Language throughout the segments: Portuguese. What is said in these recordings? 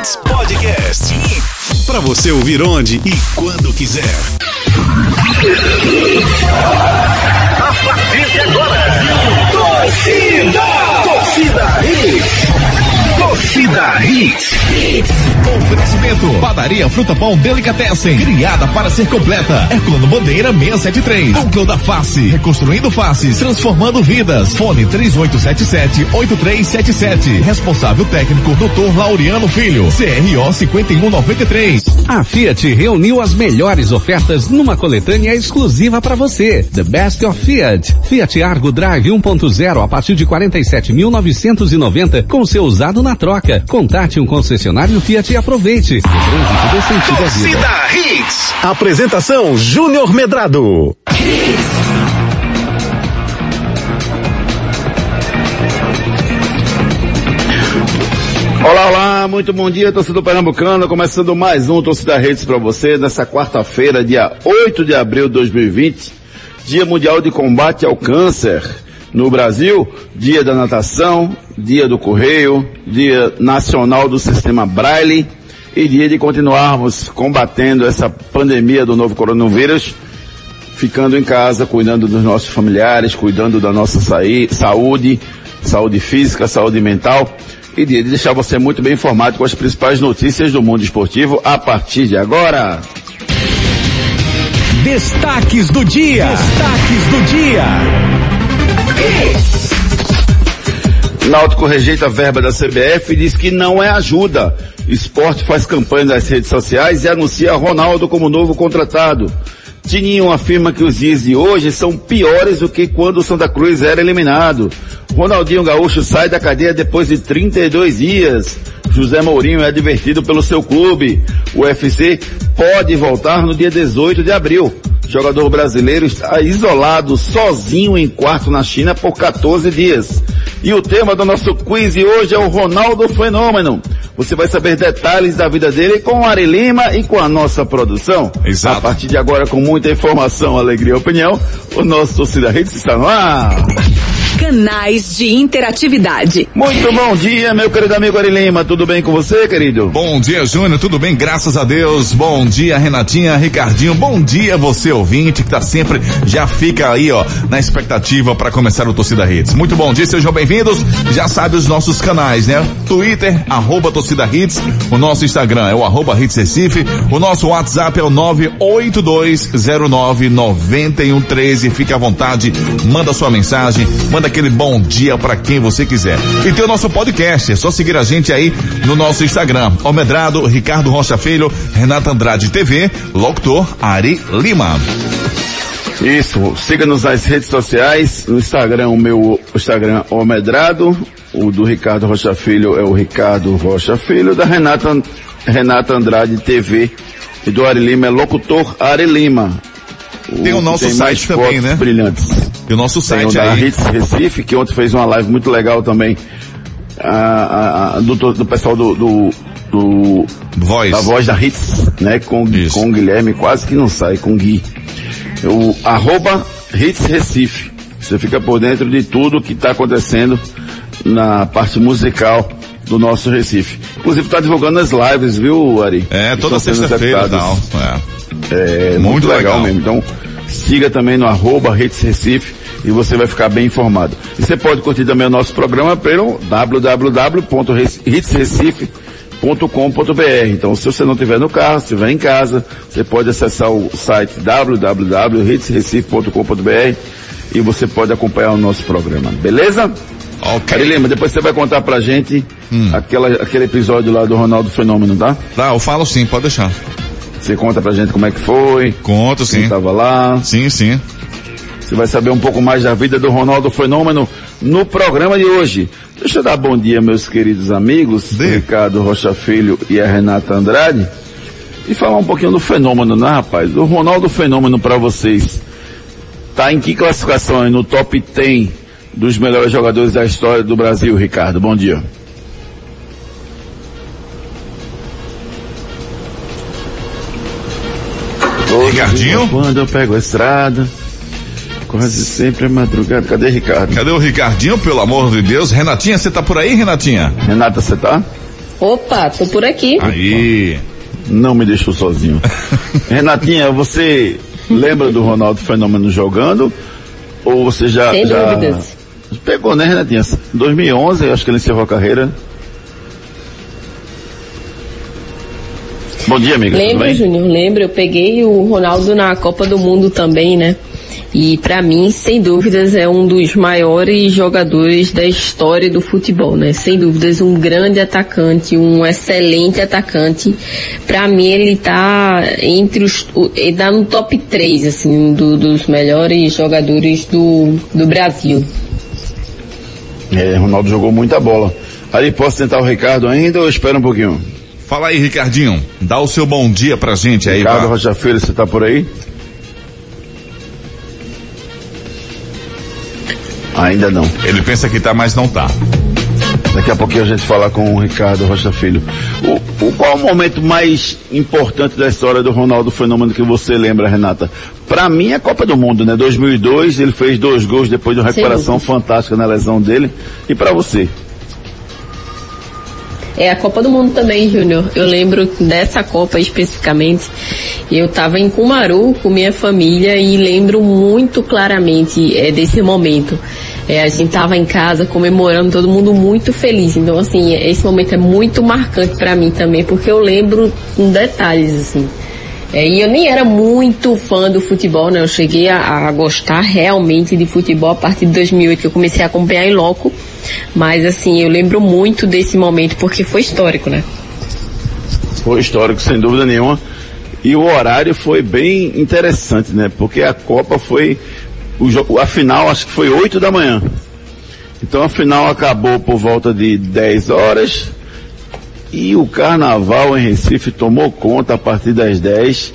Hits Podcast. Para você ouvir onde e quando quiser. A partir de agora, torcida, torcida Hits. Torcida Hits. Oferecimento. Padaria Fruta Pão Delicatessen. Criada para ser completa. Herculano Bandeira 673. Núcleo da Face. Reconstruindo faces. Transformando vidas. Fone 3877-8377. Responsável técnico Dr. Laureano Filho. CRO 5193. A Fiat reuniu as melhores ofertas numa coletânea exclusiva para você. The Best of Fiat. Fiat Argo Drive 1.0 a partir de 47.990 com seu usado na troca. Contate um concessionário Fiat e aproveite. O trânsito à vida. Torcida Hits. Apresentação Júnior Medrado. Olá, olá, muito bom dia, torcedor pernambucano, começando mais um Torcida Redes para você nessa quarta-feira, dia 8 de abril de 2020, Dia Mundial de Combate ao Câncer no Brasil, Dia da Natação, Dia do Correio, Dia Nacional do Sistema Braille e dia de continuarmos combatendo essa pandemia do novo coronavírus, ficando em casa, cuidando dos nossos familiares, cuidando da nossa saúde, saúde física, saúde mental e dia de deixar você muito bem informado com as principais notícias do mundo esportivo a partir de agora. Destaques do dia. Destaques do dia. Náutico rejeita a verba da CBF e diz que não é ajuda. Esporte faz campanha nas redes sociais e anuncia Ronaldo como novo contratado. Tininho afirma que os dias de hoje são piores do que quando o Santa Cruz era eliminado. Ronaldinho Gaúcho sai da cadeia depois de 32 dias. José Mourinho é advertido pelo seu clube. O UFC pode voltar no dia 18 de abril. Jogador brasileiro está isolado, sozinho em quarto na China por 14 dias. E o tema do nosso quiz hoje é o Ronaldo Fenômeno. Você vai saber detalhes da vida dele com o Ari Lima e com a nossa produção. Exato. A partir de agora, com muita informação, alegria e opinião, o nosso Torcida Redes está no ar. Canais de interatividade. Muito bom dia, meu querido amigo Ari Lima. Tudo bem com você, querido? Bom dia, Júnior. Tudo bem? Graças a Deus. Bom dia, Renatinha, Ricardinho. Bom dia, você ouvinte que tá sempre, já fica aí, ó, na expectativa para começar o Torcida Hits. Muito bom dia, sejam bem-vindos. Já sabe os nossos canais, né? Twitter, arroba Torcida Hits. O nosso Instagram é o arroba Hits Recife. O nosso WhatsApp é o 982099113. Fique à vontade, manda sua mensagem, manda aquele bom dia para quem você quiser. E tem o nosso podcast, é só seguir a gente aí no nosso Instagram. Almedrado, Ricardo Rocha Filho, Renata Andrade TV, locutor Ari Lima. Isso, siga-nos nas redes sociais, no Instagram, o meu Instagram é o Medrado, o do Ricardo Rocha Filho é o Ricardo Rocha Filho, da Renata, Renata Andrade TV e do Ari Lima é locutor Ari Lima. Tem o nosso mais site também, né? Brilhantes. E o nosso Tem o site da aí. Hits Recife, que ontem fez uma live muito legal também, ah, ah, do, do pessoal do, do, do Voz. da voz da Hits, né? Com, Isso. com o Guilherme, quase que não sai, com o Gui. O arroba Hits Recife. Você fica por dentro de tudo que está acontecendo na parte musical do nosso Recife. Inclusive está divulgando as lives, viu, Ari? É, Que toda sexta-feira. É. É Muito muito, legal. legal. mesmo. Então, siga também no arroba Redes Recife e você vai ficar bem informado. E você pode curtir também o nosso programa pelo www.hitsrecife.com.br. Então, se você não estiver no carro, se estiver em casa, você pode acessar o site www.hitsrecife.com.br e você pode acompanhar o nosso programa. Beleza? Ok. Ari Lima, depois você vai contar pra gente Hum. aquela, aquele episódio lá do Ronaldo Fenômeno, tá? Tá, eu falo sim, pode deixar. Você conta pra gente como é que foi, Conto quem sim. tava lá. Sim, sim. Você vai saber um pouco mais da vida do Ronaldo Fenômeno no programa de hoje. Deixa eu dar bom dia, meus queridos amigos, Dê. Ricardo Rocha Filho e a Renata Andrade, e falar um pouquinho do fenômeno, né, rapaz? Do Ronaldo Fenômeno para vocês. Tá em que classificação aí no top 10 dos melhores jogadores da história do Brasil, Ricardo? Bom dia. Ricardinho? Quando eu pego a estrada, quase sempre é madrugada. Cadê Ricardo? Cadê o Ricardinho, pelo amor de Deus? Renatinha, você tá por aí, Renatinha? Renata, você tá? Opa, tô por aqui. Aí. Não me deixou sozinho. Renatinha, você lembra do Ronaldo Fenômeno jogando? Ou você já. Sem já... dúvidas. Pegou, né, Renatinha? 2011, acho que ele encerrou a carreira. Bom dia, amiga. tudo Lembro? Júnior, lembro. Eu peguei o Ronaldo na Copa do Mundo também, né? E pra mim, sem dúvidas, é um dos maiores jogadores da história do futebol, né? Sem dúvidas, um grande atacante, um excelente atacante. Pra mim, ele tá entre os, ele tá no top 3, assim, do- dos melhores jogadores do, do Brasil. É, Ronaldo jogou muita bola. Aí posso tentar o Ricardo ainda ou espera um pouquinho? Fala aí, Ricardinho. Dá o seu bom dia pra gente aí. Ricardo pra- Rocha Filho, você tá por aí? Ainda não. Ele pensa que tá, mas não tá. Daqui a pouquinho a gente fala com o Ricardo Rocha Filho. O, o- qual é o momento mais importante da história do Ronaldo Fenômeno que você lembra, Renata? Pra mim é a Copa do Mundo, né? 2002, ele fez dois gols depois de uma recuperação dúvida. fantástica na lesão dele. E pra você? É a Copa do Mundo também, Júnior. Eu lembro dessa Copa especificamente. Eu estava em Cumaru com minha família e lembro muito claramente é, desse momento. É, a gente estava em casa comemorando, todo mundo muito feliz. Então, assim, esse momento é muito marcante para mim também, porque eu lembro com detalhes, assim. É, e eu nem era muito fã do futebol, né? Eu cheguei a, a gostar realmente de futebol a partir de 2008, que eu comecei a acompanhar em loco. Mas, assim, eu lembro muito desse momento, porque foi histórico, né? Foi histórico, sem dúvida nenhuma. E o horário foi bem interessante, né? Porque a Copa foi. O jogo, a final acho que foi 8 da manhã. Então a final acabou por volta de 10 horas. E o carnaval em Recife tomou conta a partir das 10.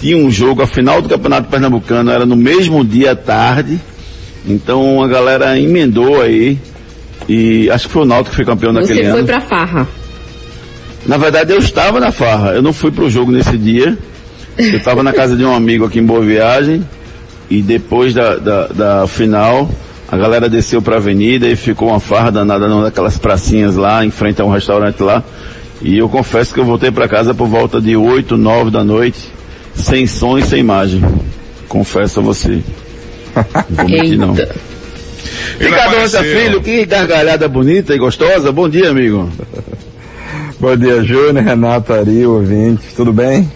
Tinha um jogo, a final do Campeonato Pernambucano era no mesmo dia à tarde. Então a galera emendou aí. E acho que foi o Náutico que foi campeão naquele Você ano. foi pra farra. Na verdade, eu estava na farra. Eu não fui pro jogo nesse dia. Eu estava na casa de um amigo aqui em Boa Viagem. E depois da, da, da final, a galera desceu pra avenida e ficou uma farra danada numa daquelas pracinhas lá, em frente a um restaurante lá. E eu confesso que eu voltei pra casa por volta de 8, 9 da noite, sem som e sem imagem. Confesso a você. Não vou mentir, não. Ricardo. Filho, que gargalhada bonita e gostosa. Bom dia, amigo. Bom dia, Júnior, Renato, Ari, ouvinte, tudo bem?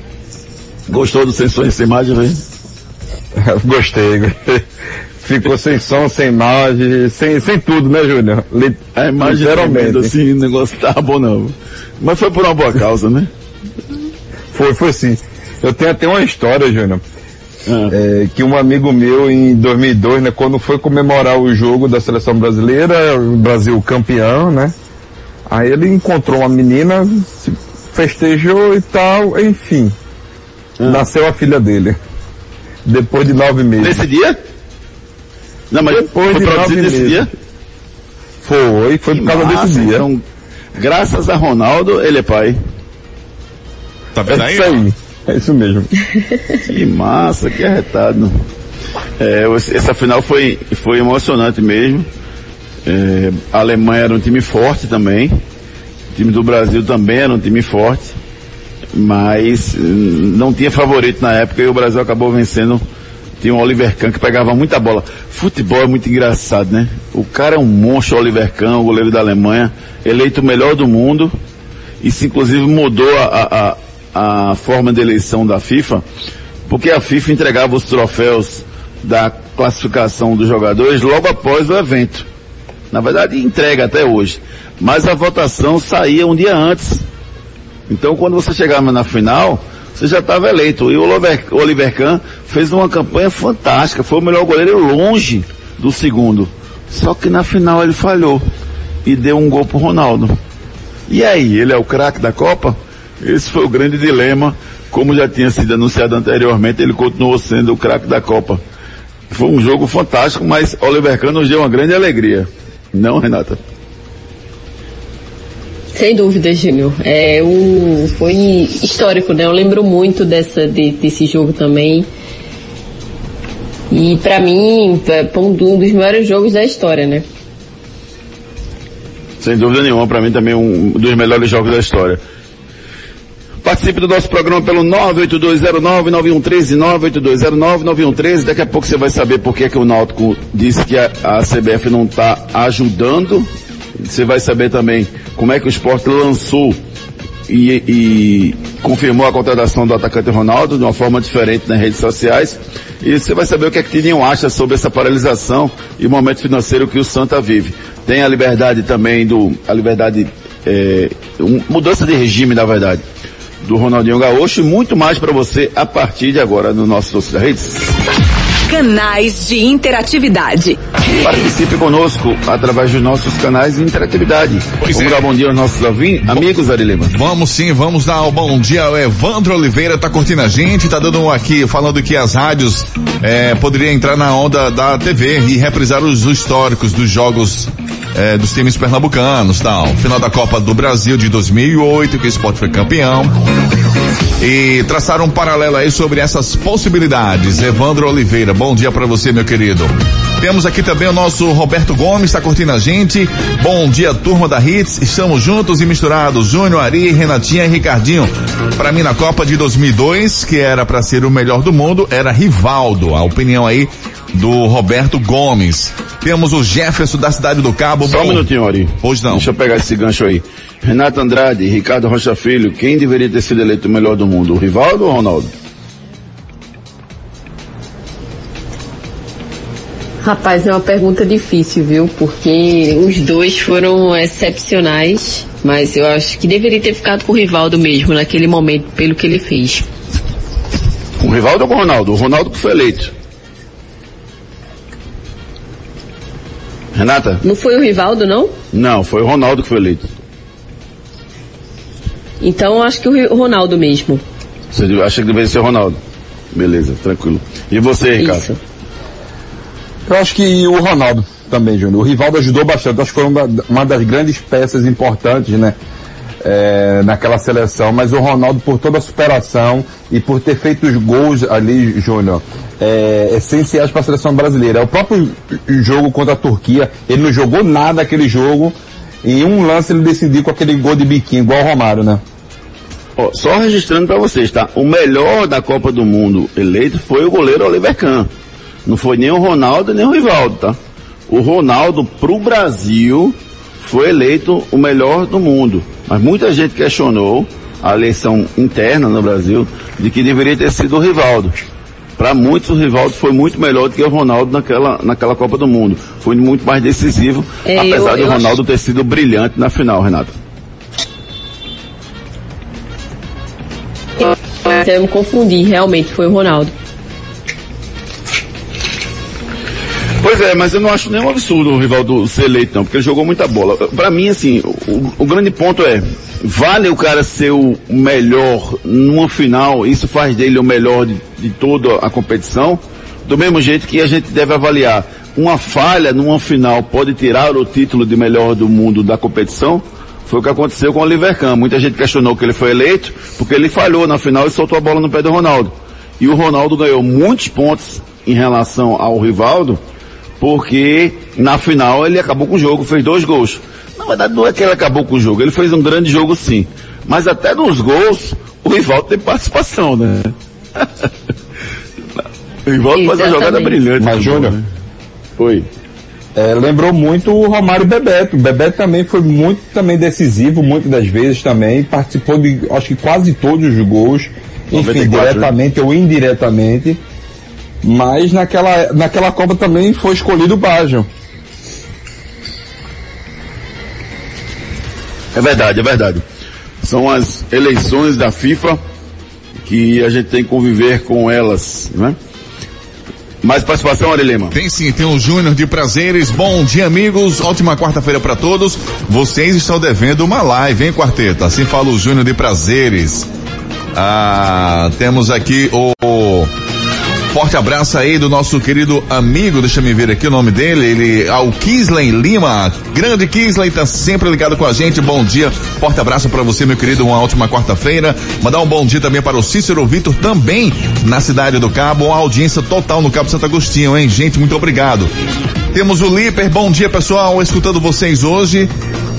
Gostou do sem som e sem imagem, velho? gostei, gostei. Ficou sem som, sem imagem, sem, sem tudo, né, Júnior? Li- A imagem tremenda, assim, o negócio tá bom não. Mas foi por uma boa causa, né? Foi, foi sim. Eu tenho até uma história, Júnior, Ah, é, que um amigo meu em 2002, né, quando foi comemorar o jogo da seleção brasileira, o Brasil campeão, né? Aí ele encontrou uma menina, se festejou e tal, enfim. Nasceu a filha dele. Depois de nove meses. Nesse dia? Não, mas Depois foi de produzido nove nesse meses. dia? Foi, foi por causa Massa, desse dia. Então, graças a Ronaldo, ele é pai. Tá vendo é aí? É isso mesmo. Que massa, que arretado. É, essa final foi, foi emocionante mesmo. É, a Alemanha era um time forte também. O time do Brasil também era um time forte. Mas hum, não tinha favorito na época e o Brasil acabou vencendo. Tinha o Oliver Kahn que pegava muita bola. Futebol é muito engraçado, né? O cara é um monstro, Oliver Kahn, o goleiro da Alemanha, eleito o melhor do mundo. Isso inclusive mudou a, a, a forma de eleição da FIFA, porque a FIFA entregava os troféus da classificação dos jogadores logo após o evento. Na verdade, entrega até hoje. Mas a votação saía um dia antes. Então, quando você chegava na final, você já estava eleito. E o Oliver, Kahn fez uma campanha fantástica. Foi o melhor goleiro longe do segundo. Só que na final ele falhou. E deu um gol pro Ronaldo. E aí, ele é o craque da Copa? Esse foi o grande dilema. Como já tinha sido anunciado anteriormente, ele continuou sendo o craque da Copa. Foi um jogo fantástico, mas Oliver Kahn nos deu uma grande alegria. Não, Renata? Sem dúvida, Júnior. É foi histórico, né? Eu lembro muito dessa, de- desse jogo também. E pra mim, é um do- um dos maiores jogos da história, né? Sem dúvida nenhuma, para mim também um dos melhores jogos da história. Participe do nosso programa pelo 98209-9113, 98209-9113. Daqui a pouco você vai saber por que, que o Náutico disse que a, a CBF não está ajudando. Você vai saber também como é que o esporte lançou e, e, confirmou a contratação do atacante Ronaldo de uma forma diferente nas redes sociais. E você vai saber o que é que Tininho acha sobre essa paralisação e o momento financeiro que o Santa vive. Tem a liberdade também do, a liberdade, é, um, mudança de regime, na verdade do Ronaldinho Gaúcho e muito mais para você a partir de agora no nosso Torcida Redes. Canais de interatividade. Participe conosco através dos nossos canais de interatividade. Pois vamos é. dar bom dia aos nossos ouvintes, amigos, Ari Lima. Vamos sim, vamos dar o bom dia ao Evandro Oliveira, tá curtindo a gente, tá dando um aqui, falando que as rádios é, poderiam entrar na onda da TV e reprisar os históricos dos jogos é, dos times pernambucanos, tal. Final da Copa do Brasil de 2008, que o esporte foi campeão. E traçar um paralelo aí sobre essas possibilidades. Evandro Oliveira, bom dia para você, meu querido. Temos aqui também o nosso Roberto Gomes, está curtindo a gente. Bom dia, turma da Hits. Estamos juntos e misturados. Júnior, Ari, Renatinha e Ricardinho. Para mim, na Copa de 2002, que era para ser o melhor do mundo, era Rivaldo. A opinião aí do Roberto Gomes. Temos o Jefferson da cidade do Cabo. Só um minutinho, Ari. Pois não. Deixa eu pegar esse gancho aí. Renato Andrade, Ricardo Rocha Filho, quem deveria ter sido eleito o melhor do mundo? O Rivaldo ou o Ronaldo? Rapaz, é uma pergunta difícil, viu? Porque os dois foram excepcionais, mas eu acho que deveria ter ficado com o Rivaldo mesmo naquele momento, pelo que ele fez. O Rivaldo ou com o Ronaldo? O Ronaldo que foi eleito. Renata? Não foi o Rivaldo, não? Não, foi o Ronaldo que foi eleito. Então eu acho que o Ronaldo mesmo. Você acha que deveria ser o Ronaldo? Beleza, tranquilo. E você, Ricardo? Isso. Eu acho que o Ronaldo também, Júnior. O Rivaldo ajudou bastante. Acho que foi uma das grandes peças importantes, né? é, naquela seleção, mas o Ronaldo por toda a superação e por ter feito os gols ali, Júnior, é, essenciais para a seleção brasileira. É o próprio jogo contra a Turquia, ele não jogou nada aquele jogo, em um lance ele decidiu com aquele gol de biquinho, igual o Romário, né? Só registrando para vocês, tá? O melhor da Copa do Mundo eleito foi o goleiro Oliver Kahn. Não foi nem o Ronaldo nem o Rivaldo, tá? O Ronaldo pro Brasil foi eleito o melhor do mundo. Mas muita gente questionou a eleição interna no Brasil de que deveria ter sido o Rivaldo. Para muitos o Rivaldo foi muito melhor do que o Ronaldo naquela, naquela Copa do Mundo. Foi muito mais decisivo, É, apesar eu- de eu Ronaldo ter sido brilhante na final, Renato. Eu me confundi, realmente foi o Ronaldo. Pois é, mas eu não acho nenhum absurdo o Rivaldo ser eleito, não, porque ele jogou muita bola. Pra mim, assim, o, o grande ponto é, vale o cara ser o melhor numa final, isso faz dele o melhor de, de toda a competição, do mesmo jeito que a gente deve avaliar uma falha numa final pode tirar o título de melhor do mundo da competição, foi o que aconteceu com o Oliver Kahn. Muita gente questionou que ele foi eleito, porque ele falhou na final e soltou a bola no pé do Ronaldo. E o Ronaldo ganhou muitos pontos em relação ao Rivaldo, porque na final ele acabou com o jogo, fez dois gols. Na verdade não é que ele acabou com o jogo, ele fez um grande jogo sim. Mas até nos gols, o Rivaldo tem participação, né? o Rivaldo faz uma jogada brilhante. Mas, Júnior, né? Oi. É, lembrou muito o Romário e Bebeto. O Bebeto também foi muito também decisivo, muitas das vezes também, participou de acho que quase todos os gols, enfim, 94, né? diretamente ou indiretamente. Mas naquela, naquela Copa também foi escolhido o Baggio. É verdade, é verdade. São as eleições da FIFA que a gente tem que conviver com elas, né? Mais participação, Arilema? Tem sim, tem o Júnior de Prazeres. Bom dia, amigos. Ótima quarta-feira para todos. Vocês estão devendo uma live, hein, quarteto? Assim fala o Júnior de Prazeres. Ah, temos aqui o forte abraço aí do nosso querido amigo, deixa me ver aqui o nome dele, ele, ao Kisley Lima. Grande Kisley, tá sempre ligado com a gente. Bom dia, forte abraço para você, meu querido. Uma ótima quarta-feira. Mandar um bom dia também para o Cícero Vitor, também na cidade do Cabo. Uma audiência total no Cabo Santo Agostinho, hein, gente? Muito obrigado. Temos o Liper, bom dia pessoal, escutando vocês hoje.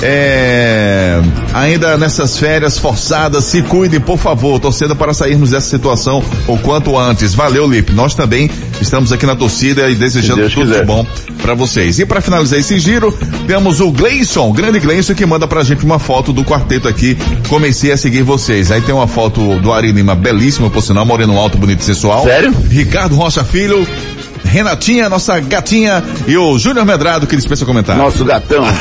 É, ainda nessas férias forçadas, se cuidem, por favor, torcendo para sairmos dessa situação o quanto antes. Valeu, Lipe. Nós também estamos aqui na torcida e desejando tudo de quiser. bom para vocês. E para finalizar esse giro, temos o Gleison, o grande Gleison, que manda pra gente uma foto do quarteto aqui. Comecei a seguir vocês. Aí tem uma foto do Ari Lima, belíssima, por sinal, moreno alto, bonito e sensual. Sério? Ricardo Rocha Filho, Renatinha, nossa gatinha, e o Júnior Medrado, que dispensa comentário. Nosso gatão.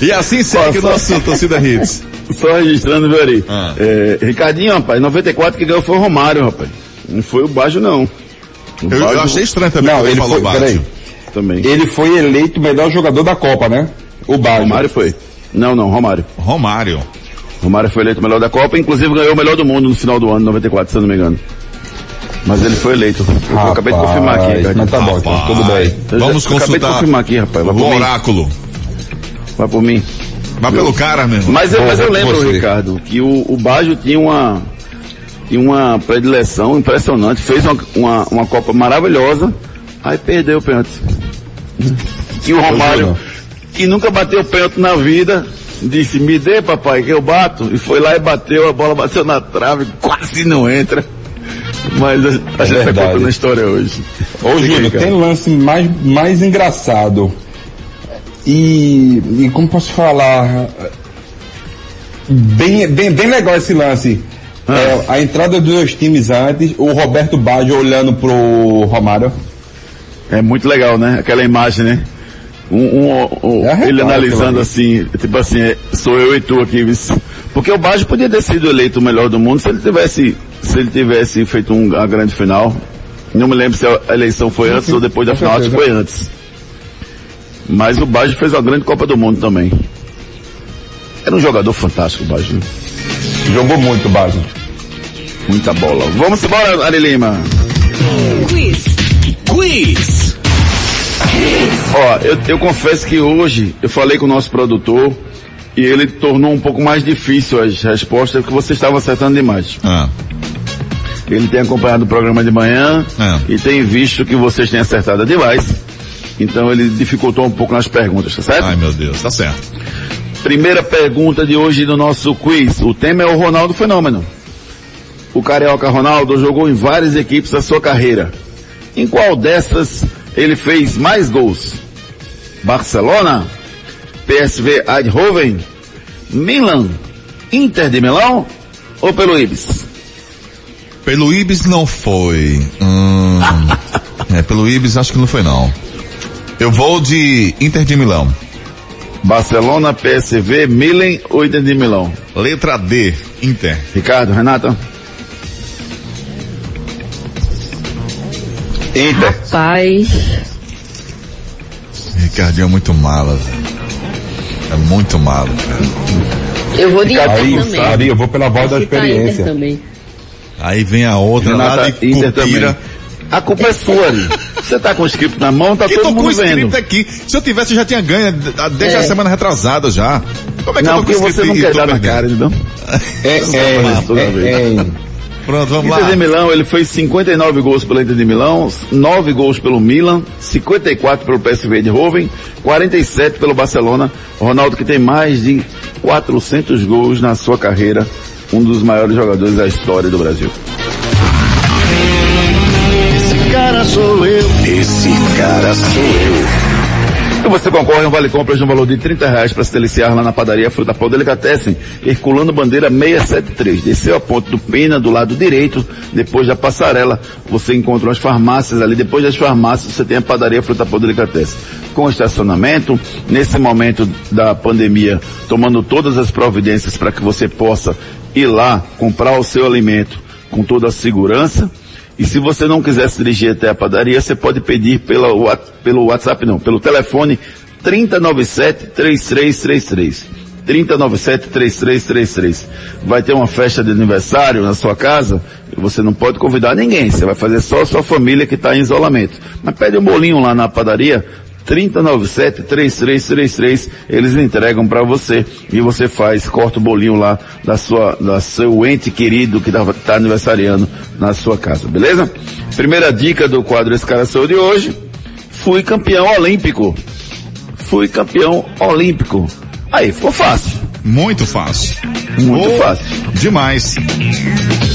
E assim segue o nosso Torcida Hits. Só registrando, viu, Ari? Ah. É, Ricardinho, rapaz, 94 que ganhou foi o Romário, rapaz. Não foi o Baggio, não. O Eu, eu Baggio achei estranho também Não, ele falou foi, também. Ele foi eleito o melhor jogador da Copa, né? O Baggio. Romário foi. Não, não, Romário. Romário. Romário foi eleito o melhor da Copa, inclusive ganhou o melhor do mundo no final do ano, 94, se eu não me engano. Mas ele foi eleito. Eu acabei de confirmar aqui, Rapaz, Ricardinho. Mas tá bom, então, Rapaz. tudo bem. Eu já- Vamos eu Acabei de consultar confirmar aqui, rapaz. Vai o por mim. oráculo. Vai por mim. Vai pelo cara, meu irmão. Mas eu, mas eu lembro, você. Ricardo, que o, o Baggio tinha uma, tinha uma predileção impressionante, fez uma, uma, uma Copa maravilhosa, aí perdeu o pênalti. E o Romário, que nunca bateu pênalti na vida, disse, me dê papai, que eu bato, e foi lá e bateu, a bola bateu na trave, quase não entra. Mas a, a gente tá verdade. contando a história hoje. Ô, cara. tem lance mais, mais engraçado. E, e como posso falar? Bem, bem, bem legal esse lance. Ah. É, a entrada dos dois times antes, o Roberto Baggio olhando pro Romário. É muito legal, né? Aquela imagem, né? Um, um- um- É ele analisando assim, tipo assim, é, sou eu e tu aqui. Porque o Baggio podia ter sido eleito o melhor do mundo se ele tivesse, se ele tivesse feito um, uma grande final. Não me lembro se a eleição foi antes ou depois da com final, acho que foi antes. Mas o Baggio fez uma grande Copa do Mundo também. Era um jogador fantástico, o Baggio. Jogou muito, Baggio. Muita bola. Vamos embora, Ari Lima. Quiz. Quiz. Ó, eu, eu confesso que hoje eu falei com o nosso produtor e ele tornou um pouco mais difícil as respostas porque você estava acertando demais. Ah, Ele tem acompanhado o programa de manhã É. e tem visto que vocês têm acertado demais. Então ele dificultou um pouco nas perguntas, tá certo? ai meu Deus, tá certo. Primeira pergunta de hoje do nosso quiz. O tema é o Ronaldo Fenômeno. O Carioca Ronaldo jogou em várias equipes da sua carreira. Em qual dessas ele fez mais gols? Barcelona? PSV Eindhoven? Milan? Inter de Milão? Ou pelo Ibis? Pelo Ibis não foi. Hum, é, pelo Ibis acho que não foi não. Eu vou de Inter de Milão. Barcelona, PSV, Milan ou Inter de Milão? Letra D, Inter. Ricardo, Renata? Inter. Pai, Ricardinho é muito mala, velho. É muito malo, cara. eu vou de Inter também. Ari, eu vou pela voz da tá experiência. também. Aí vem a outra lá Renata, de Inter Cupira. também. A culpa é sua, ali. Você tá com o script na mão, tá todo tô com o mundo vendo. script aqui. Se eu tivesse, eu já tinha ganho desde É. a semana retrasada já. Como é que Não, eu tô com o você não quer dar na cara, entendeu? É, é, é, é, Pronto, vamos Inter lá. de Milão, ele fez 59 gols pelo Inter de Milão, 9 gols pelo Milan, 54 pelo PSV de Hoven, 47 pelo Barcelona. Ronaldo que tem mais de 400 gols na sua carreira, um dos maiores jogadores da história do Brasil. Esse cara sou eu. Esse cara sou eu. E você concorre a um vale compras no valor de 30 reais para se deliciar lá na padaria Fruta Pão Delicatessen, Herculano Bandeira 673. Desceu a ponte do Pena, do lado direito, depois da passarela, você encontra as farmácias ali, depois das farmácias você tem a padaria Fruta Pão Delicatessen. Com estacionamento, nesse momento da pandemia, tomando todas as providências para que você possa ir lá comprar o seu alimento com toda a segurança, e se você não quiser se dirigir até a padaria, você pode pedir pela, pelo WhatsApp, não, pelo telefone 3097-3333. 3097-3333. Vai ter uma festa de aniversário na sua casa, você não pode convidar ninguém, você vai fazer só a sua família que está em isolamento. Mas pede um bolinho lá na padaria, 3097-3333, eles entregam para você e você faz, corta o bolinho lá da sua, da seu ente querido que está tá aniversariando na sua casa, beleza? Primeira dica do quadro Esse Cara Sou de hoje, fui campeão olímpico. Fui campeão olímpico. Aí, ficou fácil. Muito fácil. Muito Oh, fácil. Demais.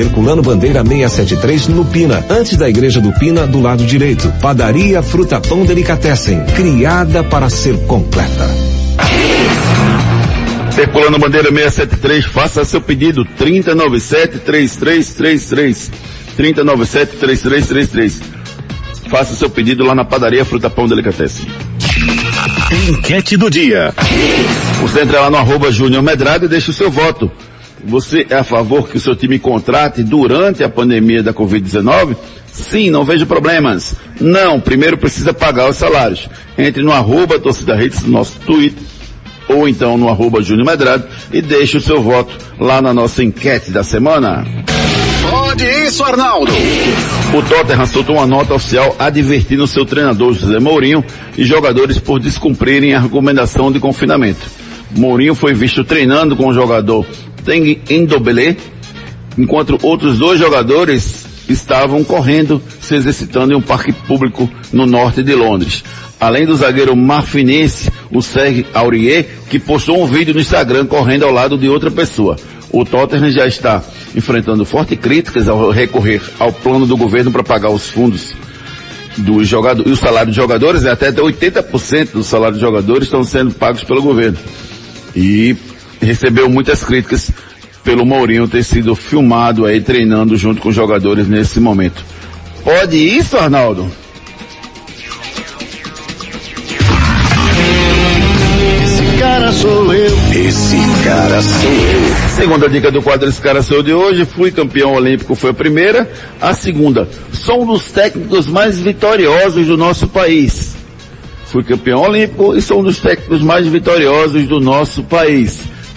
Herculano Bandeira 673 no Pina, antes da Igreja do Pina, do lado direito. Padaria Fruta Pão Delicatessen, criada para ser completa. Herculano Bandeira 673, faça seu pedido 3097-3333. 3097-3333. Faça seu pedido lá na padaria Fruta Pão Delicatessen. Enquete do dia. Você entra lá no arroba Júnior Medrado e deixa o seu voto. Você é a favor que o seu time contrate durante a pandemia da Covid-19? Sim, não vejo problemas. Não, primeiro precisa pagar os salários. Entre no arroba Torcida Redes, nosso Twitter, ou então no arroba Júnior Medrado e deixe o seu voto lá na nossa enquete da semana. Pode isso, Arnaldo. O Tottenham soltou uma nota oficial advertindo seu treinador José Mourinho e jogadores por descumprirem a recomendação de confinamento. Mourinho foi visto treinando com o jogador Teng Endobele, enquanto outros dois jogadores estavam correndo, se exercitando em um parque público no norte de Londres. Além do zagueiro marfinense, o Serge Aurier, que postou um vídeo no Instagram correndo ao lado de outra pessoa. O Tottenham já está enfrentando fortes críticas ao recorrer ao plano do governo para pagar os fundos dos jogadores, e o salário dos jogadores, é até 80% do salário dos jogadores estão sendo pagos pelo governo. E recebeu muitas críticas pelo Mourinho ter sido filmado aí treinando junto com os jogadores nesse momento. Pode isso, Arnaldo? Esse cara sou eu. Esse cara sou eu. Segunda dica do quadro Esse Cara Sou de hoje, fui campeão olímpico, foi a primeira. A segunda, sou um dos técnicos mais vitoriosos do nosso país. Fui campeão olímpico e sou um dos técnicos mais vitoriosos do nosso país.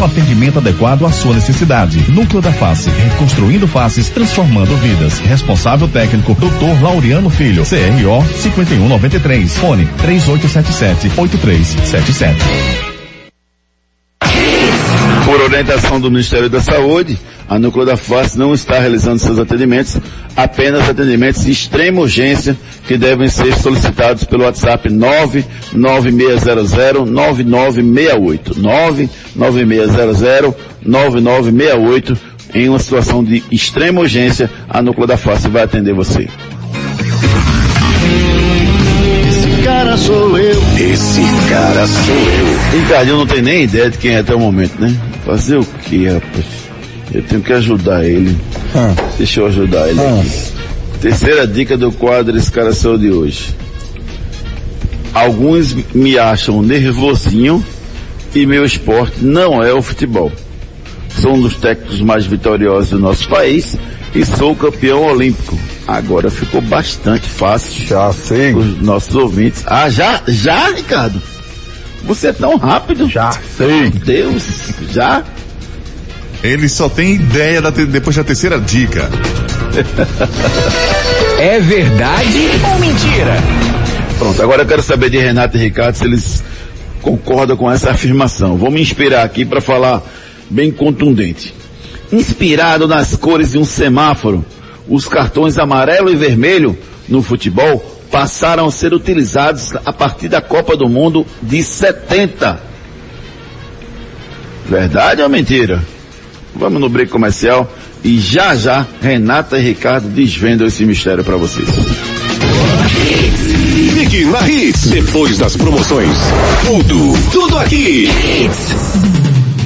o atendimento adequado à sua necessidade. Núcleo da Face, reconstruindo faces, transformando vidas. Responsável técnico, Dr. Laureano Filho, CRO 5193, fone 3877-8377. Por orientação do Ministério da Saúde, a Núcleo da Face não está realizando seus atendimentos, apenas atendimentos de extrema urgência que devem ser solicitados pelo WhatsApp 99600-9968. 99600-9968. Em uma situação de extrema urgência, a Núcleo da Face vai atender você. Esse cara sou eu. Esse cara sou eu. Ricardinho não tem nem ideia de quem é até o momento, né? Fazer o que, rapaz? Eu tenho que ajudar ele. Deixa eu ajudar ele aqui. Terceira dica do quadro Esse Cara Sou de hoje. Alguns me acham nervosinho e meu esporte não é o futebol. Sou um dos técnicos mais vitoriosos do nosso país e sou campeão olímpico. Agora ficou bastante fácil. Já sei. Os nossos ouvintes. Ah, já? Já, Ricardo? Você é tão rápido? Já sei. Deus, já? Ele só tem ideia da te- depois da terceira dica. É verdade ou mentira? Pronto, agora eu quero saber de Renato e Ricardo se eles concordam com essa afirmação. Vou me inspirar aqui para falar bem contundente. Inspirado nas cores de um semáforo, os cartões amarelo e vermelho no futebol passaram a ser utilizados a partir da Copa do Mundo de 70. Verdade ou mentira? Vamos no break comercial e já já Renata e Ricardo desvendam esse mistério para vocês. Fique na Hits. Depois das promoções. Tudo, tudo aqui.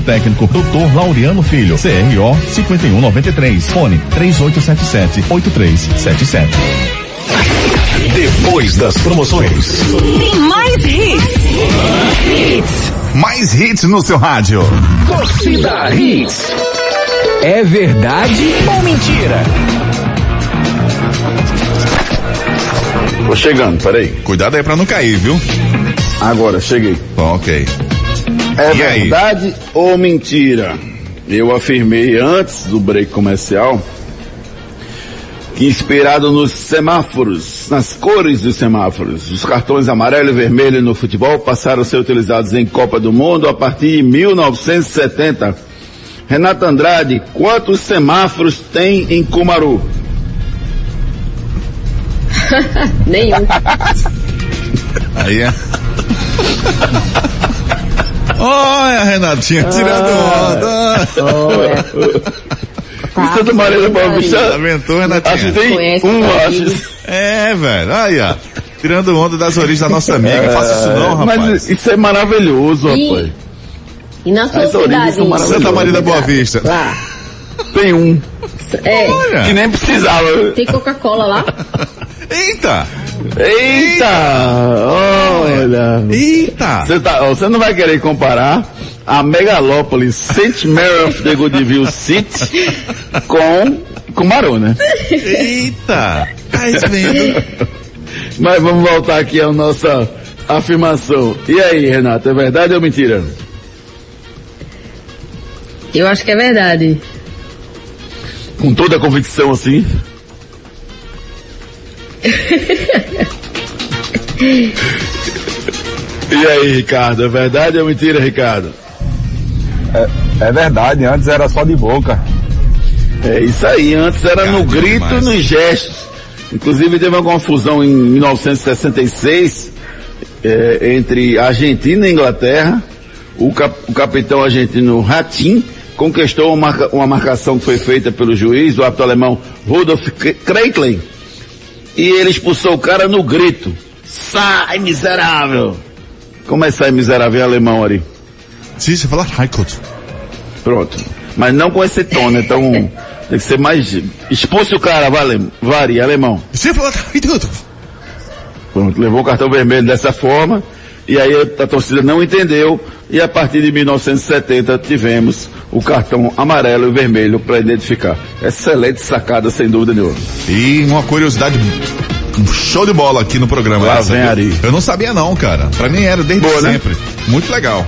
técnico, Dr. Laureano Filho, CRO 5193, fone 3877-8377. Depois das promoções. Tem mais hits. Mais hits no seu rádio. Torcida Hits. É verdade ou mentira? Tô chegando, peraí. Cuidado aí pra não cair, viu? Agora, cheguei. Ok. É E aí? verdade ou mentira? Eu afirmei antes do break comercial que inspirado nos semáforos, nas cores dos semáforos, os cartões amarelo e vermelho no futebol passaram a ser utilizados em Copa do Mundo a partir de 1970. Renato Andrade, quantos semáforos tem em Cumaru? Nenhum. Aí é. Olha, Renatinha, tirando onda. Santa Maria da Boa Vista. Lamentou, Renatinha. Acho que tem um, acho. É, velho. Aí, ó. Tirando onda das origens da nossa amiga. Faça isso não, rapaz. Mas isso é maravilhoso, E- rapaz. E na sua As cidade? Santa Maria da Boa Vista. Lá. Tem um. É. Olha. Que nem precisava. Tem Coca-Cola lá? Eita! Eita! Olha! Eita! Você, tá, não vai querer comparar a megalópole St. Mary of the Goodville City com Cumaru, né? Eita! Tá vendo? Mas vamos voltar aqui à nossa afirmação. E aí, Renato, é verdade ou mentira? Eu acho que é verdade. Com toda a convicção assim? e aí, Ricardo, é verdade ou mentira, Ricardo? É verdade, antes era só de boca. É isso aí, antes era no Ricardo, grito e demais. nos gestos. Inclusive teve uma confusão em 1966 eh, entre Argentina e Inglaterra. O, cap- o capitão argentino Ratin conquistou uma, marca- uma marcação que foi feita pelo juiz, o árbitro alemão Rudolf K- Kreitlen, e ele expulsou o cara no grito. Sai, miserável! Como é sai, miserável em alemão, Ari? Sim, você fala Raikot. Pronto. Mas não com esse tom, né? Então, tem que ser mais... Expulse o cara, vale, Vari, alemão. Você fala Raikot. Pronto, levou o cartão vermelho dessa forma, e aí a torcida não entendeu, e a partir de 1970 tivemos o cartão amarelo e vermelho para identificar. Excelente sacada, sem dúvida nenhuma. E uma curiosidade, show de bola aqui no programa. Lá vem? Ari. Eu não sabia não, cara. Pra mim era desde Boa, né? sempre. Muito legal.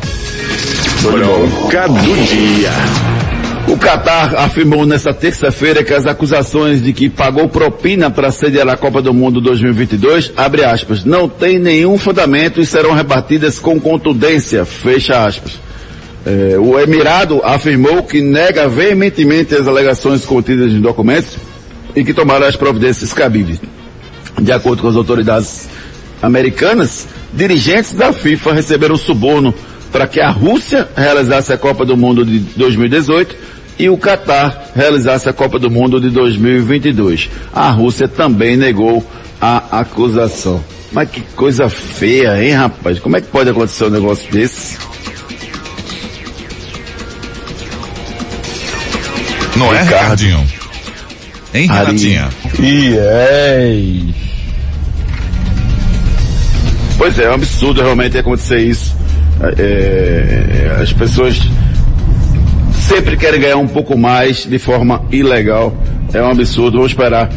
Bronca do dia. O Qatar afirmou nesta terça-feira que as acusações de que pagou propina para sediar a Copa do Mundo 2022, abre aspas, não tem nenhum fundamento e serão rebatidas com contundência, fecha aspas. É, o Emirado afirmou que nega veementemente as alegações contidas em documentos e que tomará as providências cabíveis. De acordo com as autoridades americanas, dirigentes da FIFA receberam suborno para que a Rússia realizasse a Copa do Mundo de 2018 e o Catar realizasse a Copa do Mundo de 2022. A Rússia também negou a acusação. Mas que coisa feia, hein, rapaz? Como é que pode acontecer um negócio desse? Não é. Ricardinho? Hein. Renatinha? E é. Pois é, é um absurdo realmente acontecer isso. É, as pessoas sempre querem ganhar um pouco mais de forma ilegal. É um absurdo. Vamos esperar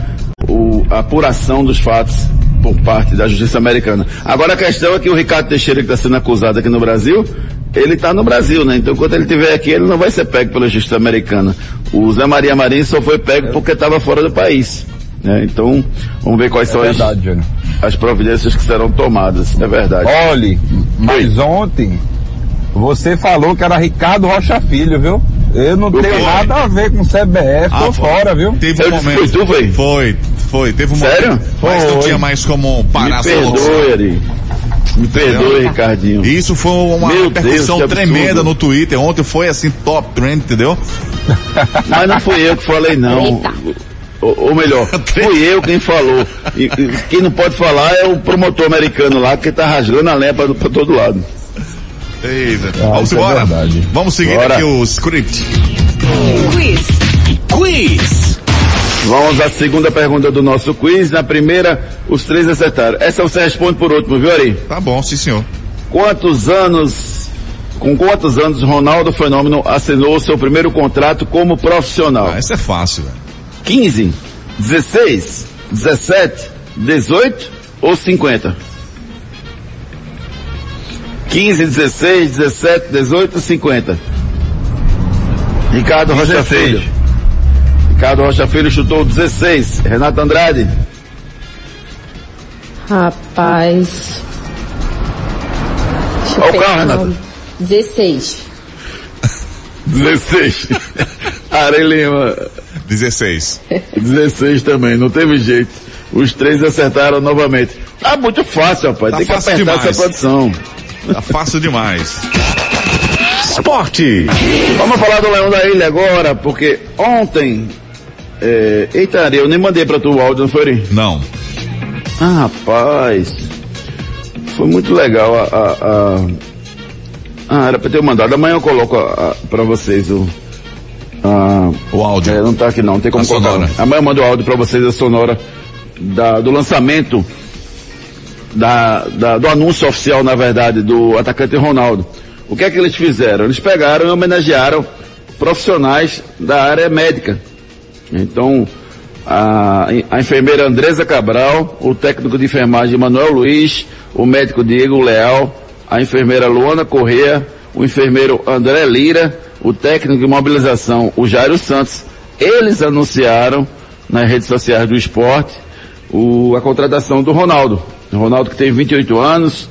o- a apuração dos fatos por parte da justiça americana. Agora a questão é que o Ricardo Teixeira, que está sendo acusado aqui no Brasil, ele está no Brasil, né? Então quando ele estiver aqui, ele não vai ser pego pela justiça americana. O Zé Maria Marinho só foi pego porque estava fora do país. né? Então, vamos ver quais É são as, verdade, Júnior. As providências que serão tomadas, é verdade. Olhe, mas ontem você falou que era Ricardo Rocha Filho, viu? Eu não tenho foi? nada a ver com CBF, tô Ah, foi. fora, viu? Teve um Eu disse, momento. foi tu? Foi, foi. Teve um Sério? momento. Mas não Foi. tinha mais como parar Me perdoe. Ari. Me perdoe, Ricardinho. Isso foi uma Meu repercussão Deus, tremenda no Twitter. Ontem foi assim, top trend, entendeu? Mas não fui eu que falei, não. Eita. Ou, ou melhor, fui eu quem falou. E, e quem não pode falar é o promotor americano lá, que tá rasgando a lâmpada pra todo lado. Eita. Ah, Vamos é embora. verdade. Vamos seguir Bora. aqui o script. Quiz. Quiz. Vamos à segunda pergunta do nosso quiz. Na primeira, os três acertaram. Essa você responde por último, viu, Ari? Tá bom, sim senhor. Quantos anos, com quantos anos Ronaldo Fenômeno assinou seu primeiro contrato como profissional? Ah, essa é fácil, velho. 15, 16, 17, 18 ou 50? 15, 16, 17, 18 ou 50? Ricardo Rocha 16. Filho. Ricardo Rocha Filho chutou 16. Renato Andrade. Rapaz. Olha o carro, Renata. 16. 16. Ari Lima. 16. 16 também, não teve jeito. Os três acertaram novamente. Tá muito fácil, rapaz. Tá Tem que apertar demais. essa produção. Tá fácil demais. Esporte. Vamos falar do Leão da Ilha agora, porque ontem. É... Eita, eu nem mandei pra tu o áudio, não foi? Não. Ah, rapaz. Foi muito legal a. a, a- Ah, era pra ter mandado. Amanhã eu coloco a, a, pra vocês o. a- O áudio. É, não tá aqui não, tem como A colocar. sonora. Amanhã eu mando o áudio pra vocês, a sonora da- do lançamento da, da- do anúncio oficial, na verdade, do atacante Ronaldo. O que é que eles fizeram? Eles pegaram e homenagearam profissionais da área médica. Então, a, a enfermeira Andresa Cabral, o técnico de enfermagem Manuel Luiz, o médico Diego Leal, a enfermeira Luana Correa, o enfermeiro André Lira, o técnico de mobilização, o Jairo Santos. Eles anunciaram nas redes sociais do esporte o- a contratação do Ronaldo. O Ronaldo que tem 28 anos,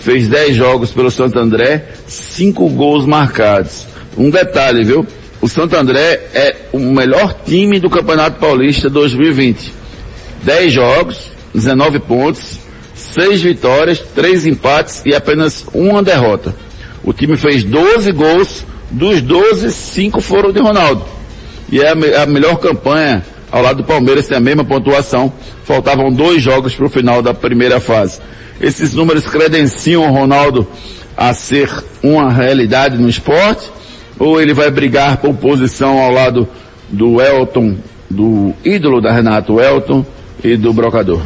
fez 10 jogos pelo Santo André, 5 gols marcados. Um detalhe, viu? O Santo André é o melhor time do Campeonato Paulista 2020. 10 jogos, 19 pontos, 6 vitórias, 3 empates e apenas uma derrota. O time fez 12 gols, dos 12, 5 foram de Ronaldo. E é a, a melhor campanha ao lado do Palmeiras, tem a mesma pontuação. Faltavam dois jogos para o final da primeira fase. Esses números credenciam o Ronaldo a ser uma realidade no esporte? Ou ele vai brigar por posição ao lado do Elton, do ídolo da Renato Elton e do Brocador?